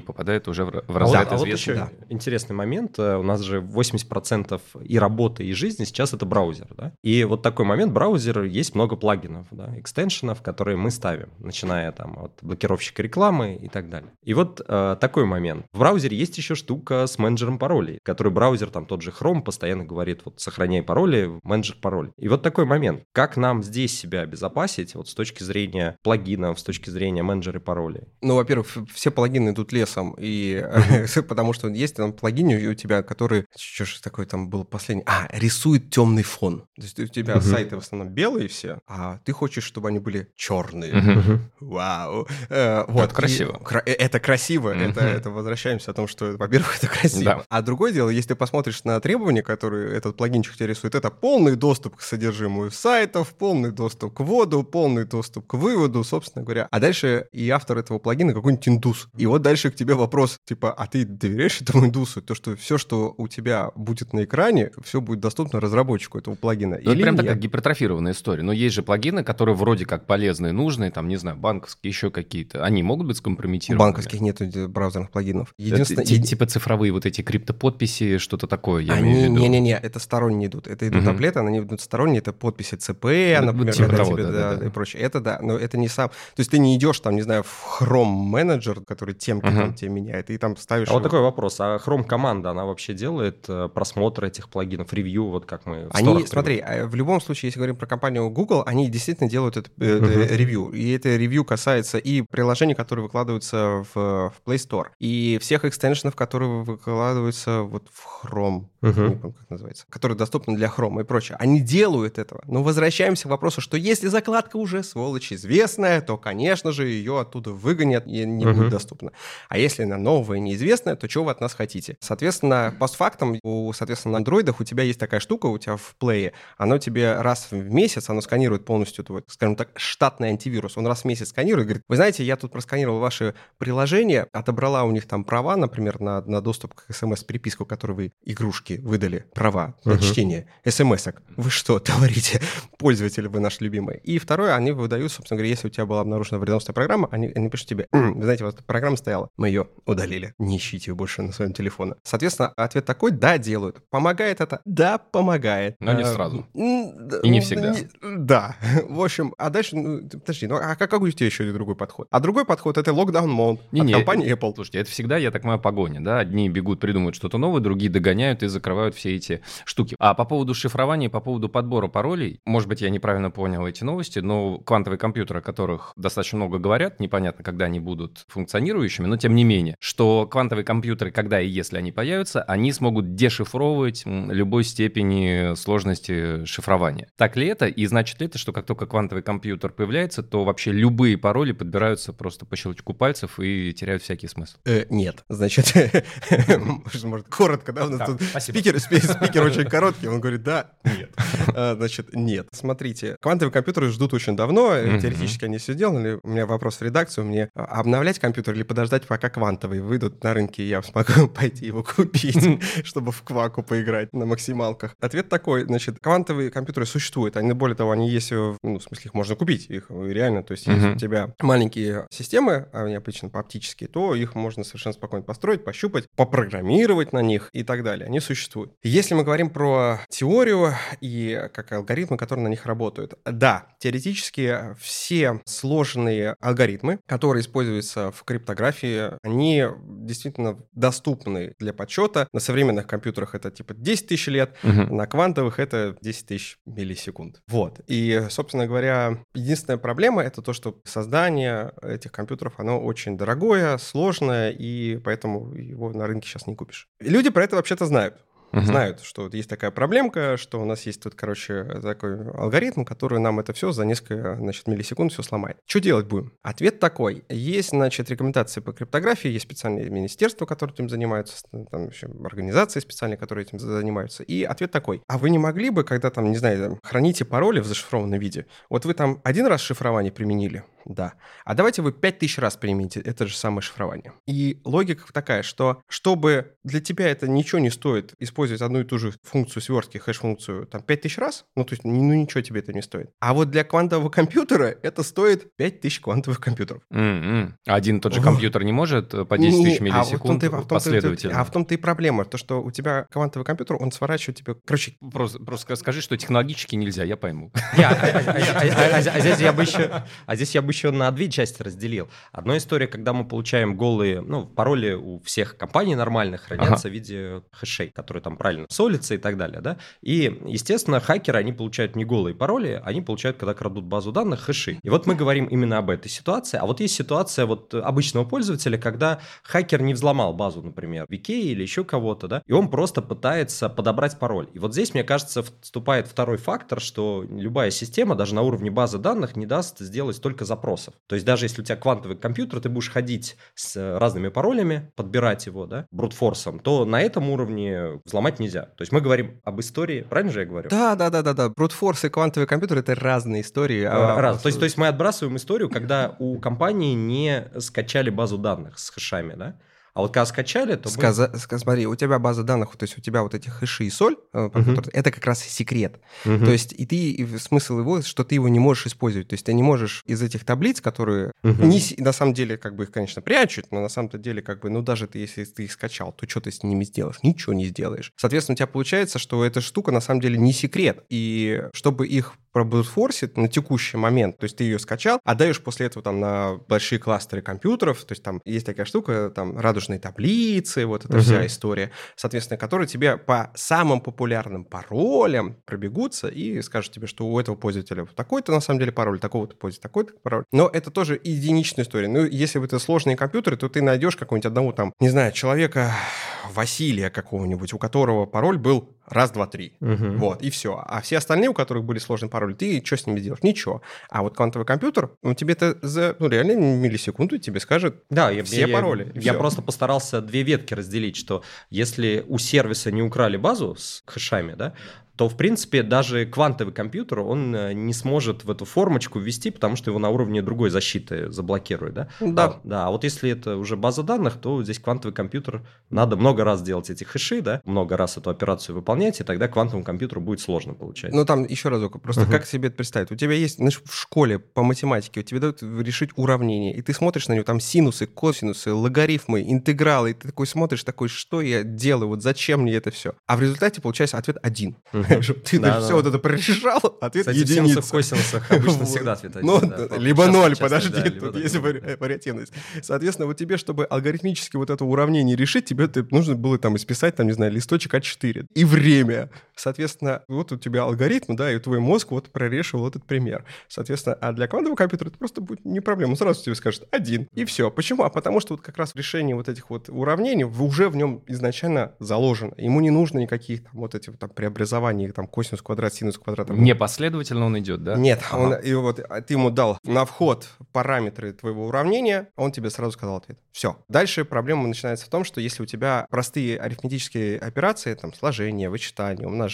попадает уже в, в разряд а вот, а вот еще да. интересный момент. Э, у нас же 80% и работы, и жизни сейчас это браузер. Да? И вот такой момент, браузер, есть много плагинов, да, экстеншенов, которые мы ставим, начиная там от блокировщика рекламы и так далее. И вот э, такой момент. В браузере браузере есть еще штука с менеджером паролей, который браузер, там тот же Chrome, постоянно говорит, вот сохраняй пароли, менеджер пароль. И вот такой момент. Как нам здесь себя обезопасить, вот с точки зрения плагинов, с точки зрения менеджера паролей? Ну, во-первых, все плагины идут лесом, и потому что есть там плагины у тебя, которые, что же такое там был последний, а, рисует темный фон. То есть у тебя сайты в основном белые все, а ты хочешь, чтобы они были черные. Вау. Э, вот. Это красиво. Э, это красиво, это возвращаемся том, что, во-первых, это красиво. А другое дело, если ты посмотришь на требования, которые этот плагинчик тебе рисует, это полный доступ к содержимому сайтов, полный доступ к вводу, полный доступ к выводу, собственно говоря. А дальше и автор этого плагина какой-нибудь индус. И вот дальше к тебе вопрос, типа, а ты доверяешь этому индусу? То, что все, что у тебя будет на экране, все будет доступно разработчику этого плагина. Ну, это прям нет? такая гипертрофированная история. Но есть же плагины, которые вроде как полезные, нужные, там, не знаю, банковские, еще какие-то. Они могут быть скомпрометированы? Банковских нет браузерных плагинов. Единственное, Единственное... Типа цифровые вот эти криптоподписи, что-то такое, я они, в виду. Не-не-не, это сторонние идут. Это идут угу. таблеты, они идут сторонние, это подписи ЦП, ну, например, типа того, тебе, да, да, да, и прочее. Это да, но это не сам... То есть ты не идешь там, не знаю, в Chrome менеджер, который темки угу. там тебе меняет, и там ставишь... А его... вот такой вопрос, а Chrome команда, она вообще делает э, просмотр этих плагинов, ревью, вот как мы Они, смотри, а в любом случае, если говорим про компанию Google, они действительно делают это, это угу. ревью. И это ревью касается и приложений, которые выкладываются в, в Play Store, и всех экстеншенов, которые выкладываются вот в Chrome. Угу. Не помню, как называется, которая доступна для хрома и прочее. Они делают этого. Но возвращаемся к вопросу, что если закладка уже, сволочь, известная, то, конечно же, ее оттуда выгонят и не будет доступна. А если она новая, неизвестная, то что вы от нас хотите? Соответственно, постфактом, у, соответственно, на андроидах у тебя есть такая штука, у тебя в плее, оно тебе раз в месяц, оно сканирует полностью твой, скажем так, штатный антивирус. Он раз в месяц сканирует и говорит, вы знаете, я тут просканировал ваши приложения, отобрала у них там права, например, на, на доступ к смс-переписку, которую вы игрушки выдали, права на uh-huh. чтение смс-ок. Вы что творите? Пользователи вы наш любимый. И второе, они выдают, собственно говоря, если у тебя была обнаружена вредоносная программа, они, они пишут тебе, вы знаете, вот программа стояла, мы ее удалили, не ищите ее больше на своем телефоне. Соответственно, ответ такой, да, делают. Помогает это? Да, помогает. Но не а, сразу. И не всегда. Да. В общем, а дальше, ну, подожди, ну а какой у тебя еще другой подход? А другой подход — это локдаун мод от компании Apple. Слушайте, это всегда, я так понимаю, погоня, да? Одни бегут, придумывают что-то новое, другие догоняют и закрывают все эти штуки. А по поводу шифрования, по поводу подбора паролей, может быть, я неправильно понял эти новости, но квантовые компьютеры, о которых достаточно много говорят, непонятно, когда они будут функционирующими, но тем не менее, что квантовые компьютеры, когда и если они появятся, они смогут дешифровывать любой степени сложности шифрования. Так ли это? И значит ли это, что как только квантовый компьютер появляется, то вообще любые пароли подбираются просто по щелчку пальцев и теряют всякий смысл? Э, нет. Значит, может, коротко, да? У нас тут спикер, спикер очень короткий, он говорит, да, нет. А, значит, нет. Смотрите, квантовые компьютеры ждут очень давно, теоретически они все сделали. У меня вопрос в редакцию, мне обновлять компьютер или подождать, пока квантовые выйдут на рынке, и я смогу пойти его купить, чтобы в кваку поиграть на максималках? Ответ такой, значит, квантовые компьютеры существуют, они, более того, они есть, ну, в смысле, их можно купить, их реально, то есть если у тебя маленькие системы, а они обычно оптические, то их можно совершенно спокойно построить, пощупать, попрограммировать на них и так далее. Они существуют. Если мы говорим про теорию и как алгоритмы, которые на них работают, да, теоретически все сложные алгоритмы, которые используются в криптографии, они действительно доступны для подсчета. На современных компьютерах это типа 10 тысяч лет, угу. на квантовых это 10 тысяч миллисекунд. Вот. И, собственно говоря, единственная проблема это то, что создание этих компьютеров, оно очень дорогое, сложное, и поэтому его на рынке сейчас не купишь. Люди про это вообще-то знают угу. знают, что вот есть такая проблемка, что у нас есть тут, короче, такой алгоритм, который нам это все за несколько, значит, миллисекунд все сломает. Что делать будем? Ответ такой. Есть, значит, рекомендации по криптографии, есть специальные министерства, которые этим занимаются, там еще организации специальные, которые этим занимаются. И ответ такой. А вы не могли бы, когда там, не знаю, там, храните пароли в зашифрованном виде, вот вы там один раз шифрование применили, да. А давайте вы 5000 раз примените это же самое шифрование. И логика такая, что чтобы для тебя это ничего не стоит использовать одну и ту же функцию свертки, хэш-функцию, там 5000 раз, ну, то есть, ну, ничего тебе это не стоит. А вот для квантового компьютера это стоит 5000 квантовых компьютеров. Mm-hmm. Один и тот же компьютер не может э, по 10 тысяч миллисекунд а вот последовательно? А в том-то и проблема, то, что у тебя квантовый компьютер, он сворачивает тебе... Короче... Просто, просто скажи, что технологически нельзя, я пойму. А здесь я бы еще... А здесь я бы еще на две части разделил. Одна история, когда мы получаем голые, ну, пароли у всех компаний нормальных хранятся ага. в виде хэшей, которые там правильно солятся и так далее, да. И, естественно, хакеры, они получают не голые пароли, они получают, когда крадут базу данных, хэши. И вот мы говорим именно об этой ситуации. А вот есть ситуация вот обычного пользователя, когда хакер не взломал базу, например, VK или еще кого-то, да, и он просто пытается подобрать пароль. И вот здесь, мне кажется, вступает второй фактор, что любая система, даже на уровне базы данных, не даст сделать столько запросов. То есть даже если у тебя квантовый компьютер, ты будешь ходить с разными паролями, подбирать его, да, брутфорсом, то на этом уровне взломать нельзя. То есть мы говорим об истории, правильно же я говорю? Да, да, да, да, да. Брутфорс и квантовый компьютер это разные истории. А... Раз. То есть, то есть мы отбрасываем историю, когда у компании не скачали базу данных с хэшами, да? А вот когда скачали, то... Сказа... Мы... Смотри, у тебя база данных, то есть у тебя вот эти хэши и соль, uh-huh. это как раз секрет. Uh-huh. То есть и ты, и смысл его, что ты его не можешь использовать. То есть ты не можешь из этих таблиц, которые uh-huh. не, на самом деле как бы их, конечно, прячут, но на самом-то деле как бы, ну даже ты, если ты их скачал, то что ты с ними сделаешь? Ничего не сделаешь. Соответственно, у тебя получается, что эта штука на самом деле не секрет. И чтобы их пробрутфорсит на текущий момент, то есть ты ее скачал, отдаешь после этого там на большие кластеры компьютеров, то есть там есть такая штука, там радужные таблицы, вот эта uh-huh. вся история, соответственно, которые тебе по самым популярным паролям пробегутся и скажут тебе, что у этого пользователя такой-то на самом деле пароль, такого-то пользователя такой-то пароль. Но это тоже единичная история. Ну, если это сложные компьютеры, то ты найдешь какого-нибудь одного там, не знаю, человека Василия какого-нибудь, у которого пароль был Раз, два, три. Угу. Вот, и все. А все остальные, у которых были сложные пароли, ты что с ними делаешь? Ничего. А вот квантовый компьютер, ну, тебе это за, ну, реально миллисекунду тебе скажет да, все я, пароли. Я, я просто постарался две ветки разделить, что если у сервиса не украли базу с хэшами, да, то, в принципе, даже квантовый компьютер, он э, не сможет в эту формочку ввести, потому что его на уровне другой защиты заблокирует, да? Да. А, да, а вот если это уже база данных, то здесь квантовый компьютер, надо много раз делать эти хэши, да, много раз эту операцию выполнять, и тогда квантовому компьютеру будет сложно получать. Ну, там еще разок, просто uh-huh. как себе это представить? У тебя есть, знаешь, в школе по математике, у тебя дают решить уравнение, и ты смотришь на него, там синусы, косинусы, логарифмы, интегралы, и ты такой смотришь, такой, что я делаю, вот зачем мне это все? А в результате получается ответ один. Uh-huh. Ты да, все вот это прорешал, ответ Кстати, единица. в косинусах обычно всегда ответ один. Ну, либо ноль, подожди, тут есть вариативность. Соответственно, вот тебе, чтобы алгоритмически вот это уравнение решить, тебе нужно было там исписать, там, не знаю, листочек А4. И время. Соответственно, вот у тебя алгоритм, да, и твой мозг вот прорешивал этот пример. Соответственно, а для квантового компьютера это просто будет не проблема. Он сразу тебе скажет один, и все. Почему? А потому что вот как раз решение вот этих вот уравнений уже в нем изначально заложено. Ему не нужно никаких там вот этих там преобразований, там косинус квадрат, синус квадрат. Не последовательно он идет, да? Нет, ага. он, и вот а ты ему дал на вход параметры твоего уравнения, он тебе сразу сказал ответ. Все. Дальше проблема начинается в том, что если у тебя простые арифметические операции, там сложение, вычитание, умножение,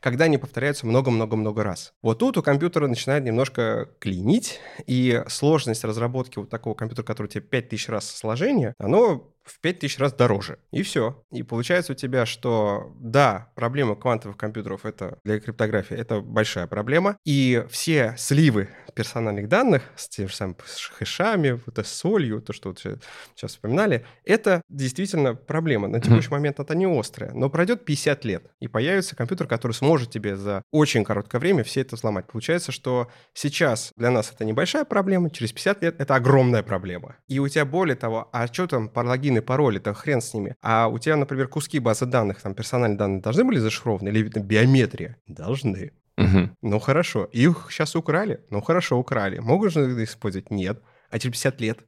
когда они повторяются много-много-много раз. Вот тут у компьютера начинает немножко клинить, и сложность разработки вот такого компьютера, который тебе 5000 раз сложение, оно в 5000 раз дороже. И все. И получается у тебя, что да, проблема квантовых компьютеров это для криптографии это большая проблема. И все сливы персональных данных с тем же самым хэшами, вот с солью, то, что вот сейчас вспоминали, это действительно проблема. На текущий mm-hmm. момент это не острая, но пройдет 50 лет, и появится компьютер, который сможет тебе за очень короткое время все это взломать. Получается, что сейчас для нас это небольшая проблема, через 50 лет это огромная проблема. И у тебя более того, а что там по логины, пароли, то хрен с ними. А у тебя, например, куски базы данных, там персональные данные должны были зашифрованы или биометрия? Должны. Угу. Ну хорошо. Их сейчас украли? Ну хорошо, украли. Могут же использовать? Нет а через 50 лет,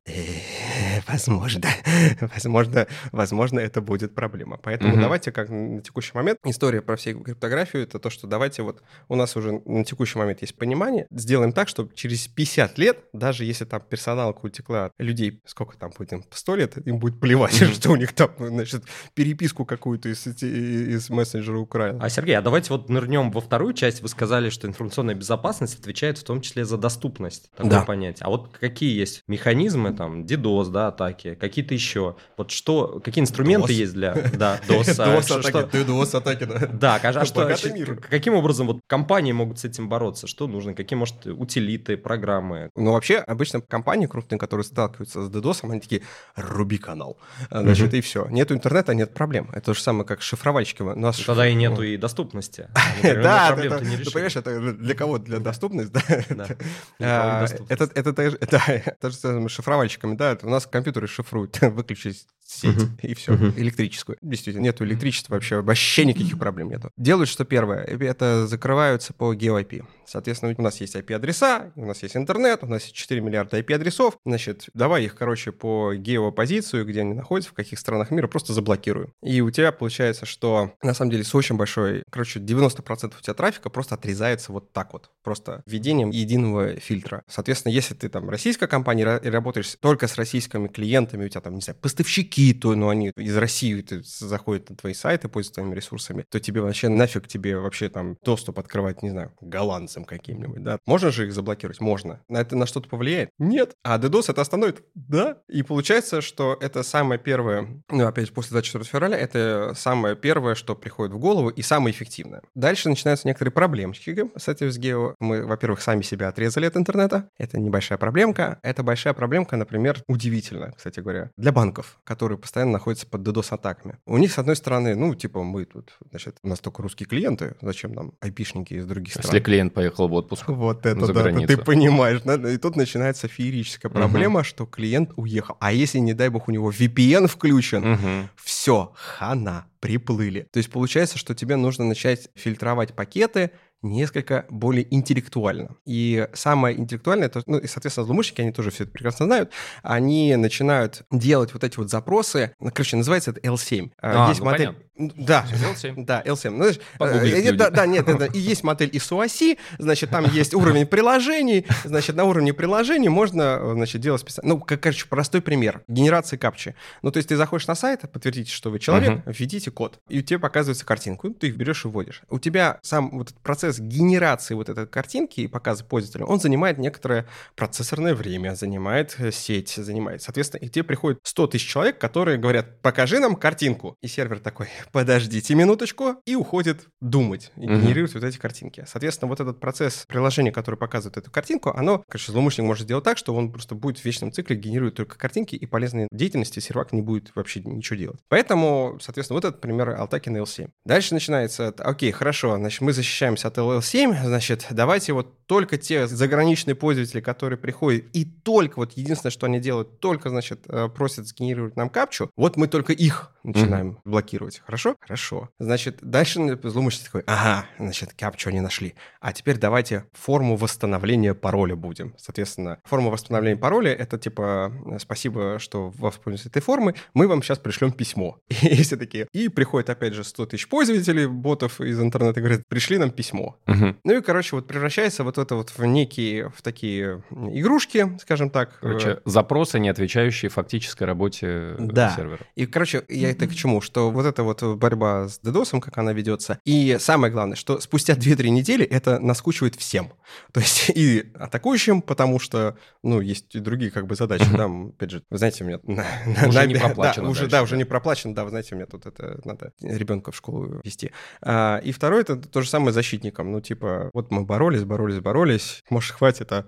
возможно, возможно, возможно, это будет проблема. Поэтому угу. давайте, как на текущий момент, история про всю криптографию, это то, что давайте вот у нас уже на текущий момент есть понимание, сделаем так, чтобы через 50 лет, даже если там персонал утекла людей, сколько там будет, 100 лет, им будет плевать, что у них там, значит, переписку какую-то из, из мессенджера украли. А, Сергей, а давайте вот нырнем во вторую часть. Вы сказали, что информационная безопасность отвечает в том числе за доступность. Такое да. понятие. А вот какие есть есть механизмы, там, DDoS, да, атаки, какие-то еще. Вот что, какие инструменты DOS. есть для... Да, DOS. DOS атаки, DOS атаки, да. Да, а что, каким образом вот компании могут с этим бороться? Что нужно? Какие, может, утилиты, программы? Ну, вообще, обычно компании крупные, которые сталкиваются с DDoS, они такие, руби канал. Значит, и все. Нету интернета, нет проблем. Это то же самое, как шифровальщики. Тогда и нету и доступности. Да, ты понимаешь, это для кого? Для доступности, да? А, это, это, это, то же самое шифровальщиками, да, у нас компьютеры шифруют, выключить сеть, uh-huh. и все, uh-huh. электрическую. Действительно, нету электричества вообще, вообще никаких проблем нету. Делают, что первое, это закрываются по GeoIP. Соответственно, у нас есть IP-адреса, у нас есть интернет, у нас есть 4 миллиарда IP-адресов. Значит, давай их, короче, по геопозицию, где они находятся, в каких странах мира, просто заблокируем. И у тебя получается, что на самом деле с очень большой, короче, 90% у тебя трафика просто отрезается вот так вот, просто введением единого фильтра. Соответственно, если ты там российская компания и работаешь только с российскими клиентами, у тебя там, не знаю, поставщики, то, ну, они из России заходят на твои сайты, пользуются твоими ресурсами, то тебе вообще нафиг тебе вообще там доступ открывать, не знаю, голландцы DDoS каким-нибудь, да. Можно же их заблокировать? Можно. На это на что-то повлияет? Нет. А DDoS это остановит? Да. И получается, что это самое первое, ну, опять после 24 февраля, это самое первое, что приходит в голову и самое эффективное. Дальше начинаются некоторые проблемки с этим с гео. Мы, во-первых, сами себя отрезали от интернета. Это небольшая проблемка. Это большая проблемка, например, удивительно, кстати говоря, для банков, которые постоянно находятся под DDoS-атаками. У них, с одной стороны, ну, типа, мы тут, значит, у нас только русские клиенты, зачем нам айпишники из других стран? Если клиент поехал в отпуск. Вот это да, ты понимаешь. Да? И тут начинается феерическая проблема, что клиент уехал. А если, не дай бог, у него VPN включен, все, хана, приплыли. То есть получается, что тебе нужно начать фильтровать пакеты, несколько более интеллектуально. И самое интеллектуальное, то, ну и, соответственно, злоумышленники, они тоже все это прекрасно знают, они начинают делать вот эти вот запросы, ну, короче, называется это L7. А, есть ну, модель... Понятно. Да, L7. Да, L7. Ну, знаешь, э, да, да, нет, это, и есть модель ISO-оси, значит, там есть уровень приложений, значит, на уровне приложений можно, значит, делать специально. Ну, как, короче, простой пример. Генерация капчи. Ну, то есть ты заходишь на сайт, подтвердите, что вы человек, uh-huh. введите код, и тебе показывается картинку, ты их берешь и вводишь. У тебя сам вот этот процесс генерации вот этой картинки и показа пользователю, он занимает некоторое процессорное время, занимает э, сеть, занимает. Соответственно, и тебе приходит 100 тысяч человек, которые говорят, покажи нам картинку. И сервер такой, подождите минуточку, и уходит думать, и uh-huh. генерирует вот эти картинки. Соответственно, вот этот процесс приложения, которое показывает эту картинку, оно, короче, злоумышленник может сделать так, что он просто будет в вечном цикле генерирует только картинки, и полезной деятельности сервак не будет вообще ничего делать. Поэтому, соответственно, вот этот пример Altaki на L7. Дальше начинается, окей, хорошо, значит, мы защищаемся от LL7, значит, давайте вот только те заграничные пользователи, которые приходят, и только вот единственное, что они делают, только, значит, э, просят сгенерировать нам капчу, вот мы только их начинаем mm-hmm. блокировать. Хорошо? Хорошо. Значит, дальше злоумышленник такой, ага, значит, капчу они нашли. А теперь давайте форму восстановления пароля будем. Соответственно, форма восстановления пароля — это типа, спасибо, что воспользовались этой формой, мы вам сейчас пришлем письмо. И все такие. И приходит, опять же, 100 тысяч пользователей, ботов из интернета, говорят, пришли нам письмо. Mm-hmm. Ну и, короче, вот превращается вот это вот в некие, в такие игрушки, скажем так. Короче, запросы, не отвечающие фактической работе э, да. сервера. И, короче, я это к чему? Что вот эта вот борьба с DDoS, как она ведется, и самое главное, что спустя 2-3 недели это наскучивает всем. То есть и атакующим, потому что, ну, есть и другие как бы задачи, да, опять же, вы знаете, у меня... Уже не проплачено да, уже, не проплачено, да, вы знаете, у меня тут это надо ребенка в школу вести. А, и второе, это то же самое защитникам. Ну, типа, вот мы боролись, боролись, боролись, может, хватит, а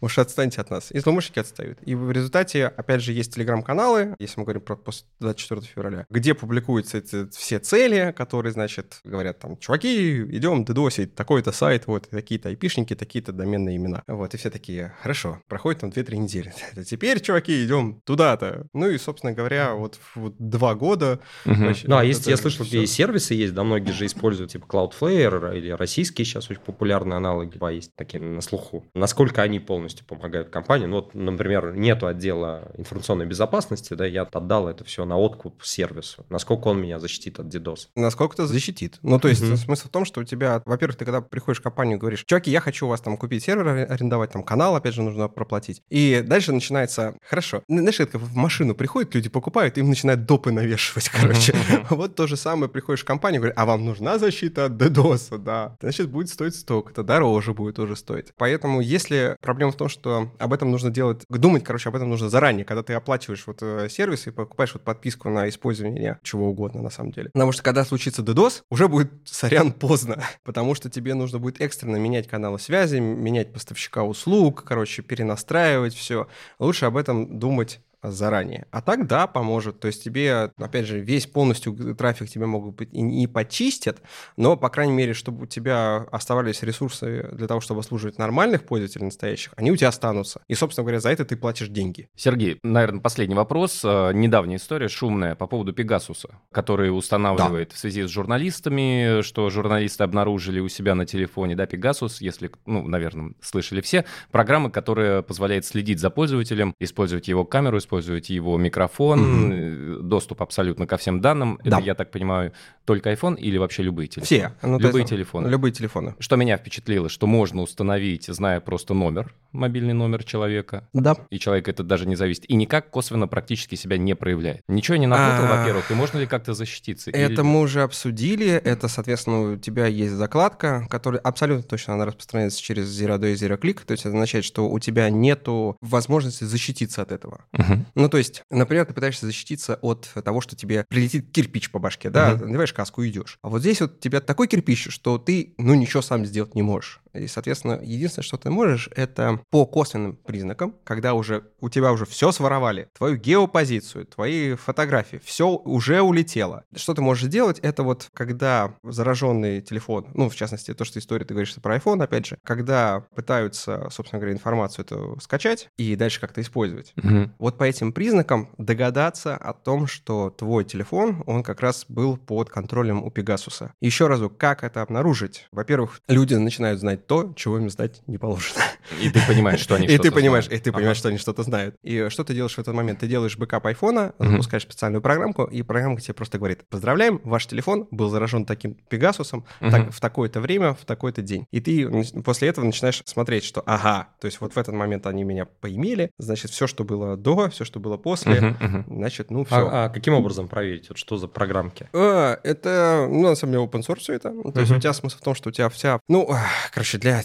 может, отстаньте от нас. И злоумышленники отстают. И в результате, опять же, есть телеграм-каналы, если мы говорим про после 24 февраля, где публикуются эти все цели, которые, значит, говорят там, чуваки, идем дедосить такой-то сайт, вот, такие-то айпишники, такие-то доменные имена. Вот, и все такие, хорошо, проходит там 2-3 недели. Теперь, чуваки, идем туда-то. Ну и, собственно говоря, вот, вот два года. Угу. Вообще, ну, а есть, я слышал, все. и сервисы есть, да, многие же используют, типа Cloudflare или российские сейчас очень популярные аналоги, есть такие на слуху. Насколько они полностью помогают компании? Ну, вот, например, нету отдела информационной безопасности, да, я отдал это все на откуп сервису. Насколько он меня защитит от DDoS? Насколько-то защитит. Ну, то есть угу. смысл в том, что у тебя, во-первых, ты когда приходишь в компанию, говоришь, чуваки, я хочу у вас там купить сервер, арендовать там канал, опять же, нужно проплатить. И дальше начинается, хорошо, знаешь, это в машину приходят люди, покупают, им начинают допы навешивать, короче. Вот то же самое, приходишь в компанию, говоришь, а вам нужна защита от DDoS, да. Значит, будет стоить столько-то, дороже будет уже стоить. Поэтому если проблема в том, что об этом нужно делать, думать, короче, об этом нужно заранее, когда ты оплачиваешь вот э, сервис и покупаешь вот подписку на использование чего угодно на самом деле. Потому что когда случится DDoS, уже будет, сорян, поздно, потому что тебе нужно будет экстренно менять каналы связи, менять поставщика услуг, короче, перенастраивать все. Лучше об этом думать заранее. А так, да, поможет. То есть тебе, опять же, весь полностью трафик тебе могут быть и не почистят, но, по крайней мере, чтобы у тебя оставались ресурсы для того, чтобы служить нормальных пользователей настоящих, они у тебя останутся. И, собственно говоря, за это ты платишь деньги. Сергей, наверное, последний вопрос. Э, недавняя история шумная по поводу Пегасуса, который устанавливает да. в связи с журналистами, что журналисты обнаружили у себя на телефоне, да, Пегасус, если, ну, наверное, слышали все, программа, которая позволяет следить за пользователем, использовать его камеру, использовать использовать его микрофон, mm-hmm. доступ абсолютно ко всем данным. Да. Это, я так понимаю, только iPhone или вообще любые телефоны? Все. Ну, любые есть, телефоны. Любые телефоны. Что меня впечатлило, что можно установить, зная просто номер, мобильный номер человека. Да. И человек это даже не зависит. И никак косвенно практически себя не проявляет. Ничего не напутал, а. во-первых, и можно ли как-то защититься? Это мы уже обсудили. Это, соответственно, у тебя есть закладка, которая абсолютно точно она распространяется через Zero Day, Zero Click. То есть это означает, что у тебя нету возможности защититься от этого. Угу. Ну, то есть, например, ты пытаешься защититься от того, что тебе прилетит кирпич по башке, да, угу. надеваешь каску и идешь. А вот здесь вот тебя такой кирпич, что ты, ну, ничего сам сделать не можешь. И, соответственно, единственное, что ты можешь, это по косвенным признакам, когда уже у тебя уже все своровали, твою геопозицию, твои фотографии, все уже улетело. Что ты можешь сделать, это вот когда зараженный телефон, ну, в частности, то, что история, ты говоришь про iPhone, опять же, когда пытаются, собственно говоря, информацию эту скачать и дальше как-то использовать. Угу. Вот по этим признакам догадаться о том, что твой телефон, он как раз был под контролем у Пегасуса. Еще разу, как это обнаружить? Во-первых, люди начинают знать то, чего им знать не положено. И ты понимаешь, что они И ты понимаешь, и ты понимаешь, что они что-то знают. И что ты делаешь в этот момент? Ты делаешь бэкап айфона, запускаешь специальную программку, и программка тебе просто говорит, поздравляем, ваш телефон был заражен таким Пегасусом в такое-то время, в такой-то день. И ты после этого начинаешь смотреть, что ага, то есть вот в этот момент они меня поимели, значит, все, что было до, все, что было после, значит, ну все. А, а каким образом проверить? Вот что за программки? А, это, ну, на самом деле, open source все это. То есть у тебя смысл в том, что у тебя вся, ну, короче, для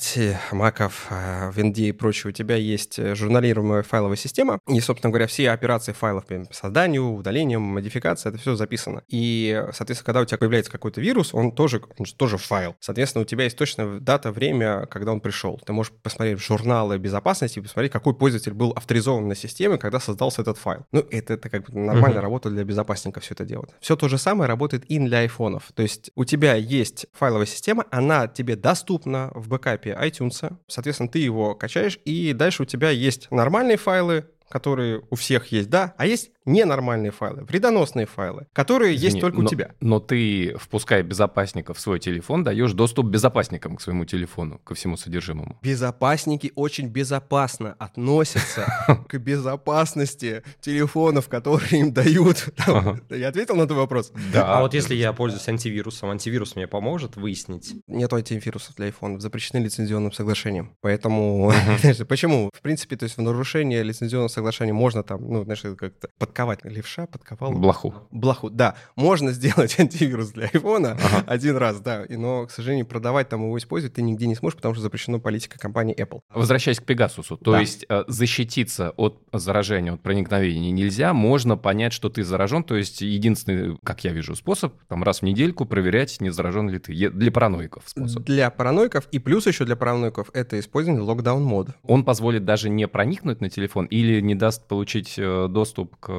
маков, винди и прочего, у тебя есть журналируемая файловая система, и, собственно говоря, все операции файлов по созданию, удалению, модификации, это все записано. И, соответственно, когда у тебя появляется какой-то вирус, он тоже, он тоже файл. Соответственно, у тебя есть точно дата, время, когда он пришел. Ты можешь посмотреть в журналы безопасности и посмотреть, какой пользователь был авторизован на системе, когда создался этот файл. Ну, это, это как бы нормальная uh-huh. работа для безопасника все это делать. Все то же самое работает и для айфонов. То есть у тебя есть файловая система, она тебе доступна в бэкапе iTunes, соответственно, ты его качаешь, и дальше у тебя есть нормальные файлы, которые у всех есть, да, а есть ненормальные файлы, вредоносные файлы, которые Извини, есть только но, у тебя. Но ты, впуская безопасника в свой телефон, даешь доступ безопасникам к своему телефону, ко всему содержимому. Безопасники очень безопасно относятся к безопасности телефонов, которые им дают. Я ответил на твой вопрос? Да. А вот если я пользуюсь антивирусом, антивирус мне поможет выяснить? Нет антивирусов для iPhone, запрещены лицензионным соглашением. Поэтому, почему? В принципе, то есть в нарушение лицензионного соглашения можно там, ну, знаешь, как-то подковать. Левша подковал. Блоху. Блоху, да. Можно сделать антивирус для айфона ага. один раз, да. Но, к сожалению, продавать там его использовать ты нигде не сможешь, потому что запрещено политика компании Apple. Возвращаясь к Пегасусу, то да. есть э, защититься от заражения, от проникновения нельзя, можно понять, что ты заражен, то есть единственный, как я вижу, способ, там раз в недельку проверять, не заражен ли ты. Для параноиков способ. Для параноиков и плюс еще для параноиков это использование локдаун мод. Он позволит даже не проникнуть на телефон или не даст получить э, доступ к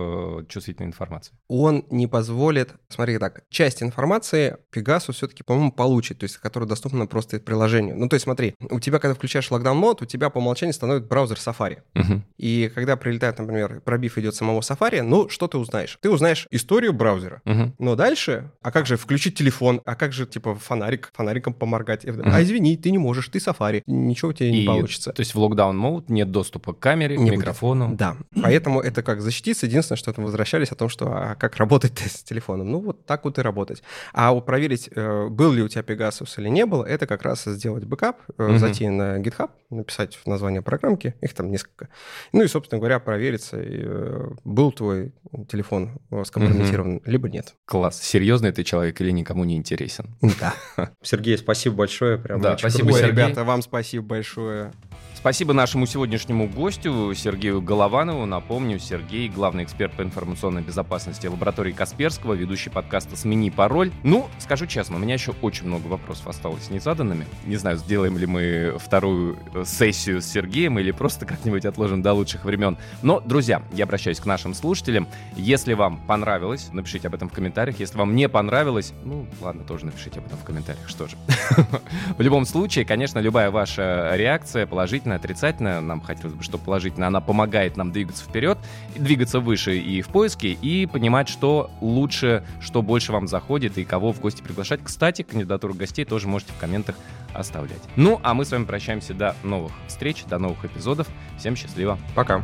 чувствительной информации? Он не позволит... Смотри так, часть информации Pegasus все-таки, по-моему, получит, то есть которая доступна просто приложению. Ну, то есть смотри, у тебя, когда включаешь локдаун мод, у тебя по умолчанию становится браузер Safari. Угу. И когда прилетает, например, пробив идет самого Safari, ну, что ты узнаешь? Ты узнаешь историю браузера. Угу. Но дальше, а как же включить телефон? А как же, типа, фонарик, фонариком поморгать? Угу. А извини, ты не можешь, ты Safari. Ничего у тебя И, не получится. То есть в lockdown mode нет доступа к камере, не к микрофону? Будет. Да. Поэтому это как защититься. Единственное, что это возвращались о том, что а как работать с телефоном. Ну, вот так вот и работать. А проверить, э, был ли у тебя Pegasus или не был, это как раз сделать бэкап, mm-hmm. зайти на GitHub, написать название программки, их там несколько. Ну и, собственно говоря, провериться, э, был твой телефон скомпрометирован, mm-hmm. либо нет. Класс. Серьезный ты человек или никому не интересен? Да. Сергей, спасибо большое. Прям да, спасибо, Сергей. ребята, вам спасибо большое. Спасибо нашему сегодняшнему гостю Сергею Голованову. Напомню, Сергей – главный эксперт по информационной безопасности лаборатории Касперского, ведущий подкаста «Смени пароль». Ну, скажу честно, у меня еще очень много вопросов осталось незаданными. Не знаю, сделаем ли мы вторую э, сессию с Сергеем или просто как-нибудь отложим до лучших времен. Но, друзья, я обращаюсь к нашим слушателям. Если вам понравилось, напишите об этом в комментариях. Если вам не понравилось, ну, ладно, тоже напишите об этом в комментариях, что же. В любом случае, конечно, любая ваша реакция положительная положительная, отрицательная. Нам хотелось бы, чтобы положительная. Она помогает нам двигаться вперед, двигаться выше и в поиске, и понимать, что лучше, что больше вам заходит и кого в гости приглашать. Кстати, кандидатуру гостей тоже можете в комментах оставлять. Ну, а мы с вами прощаемся до новых встреч, до новых эпизодов. Всем счастливо. Пока.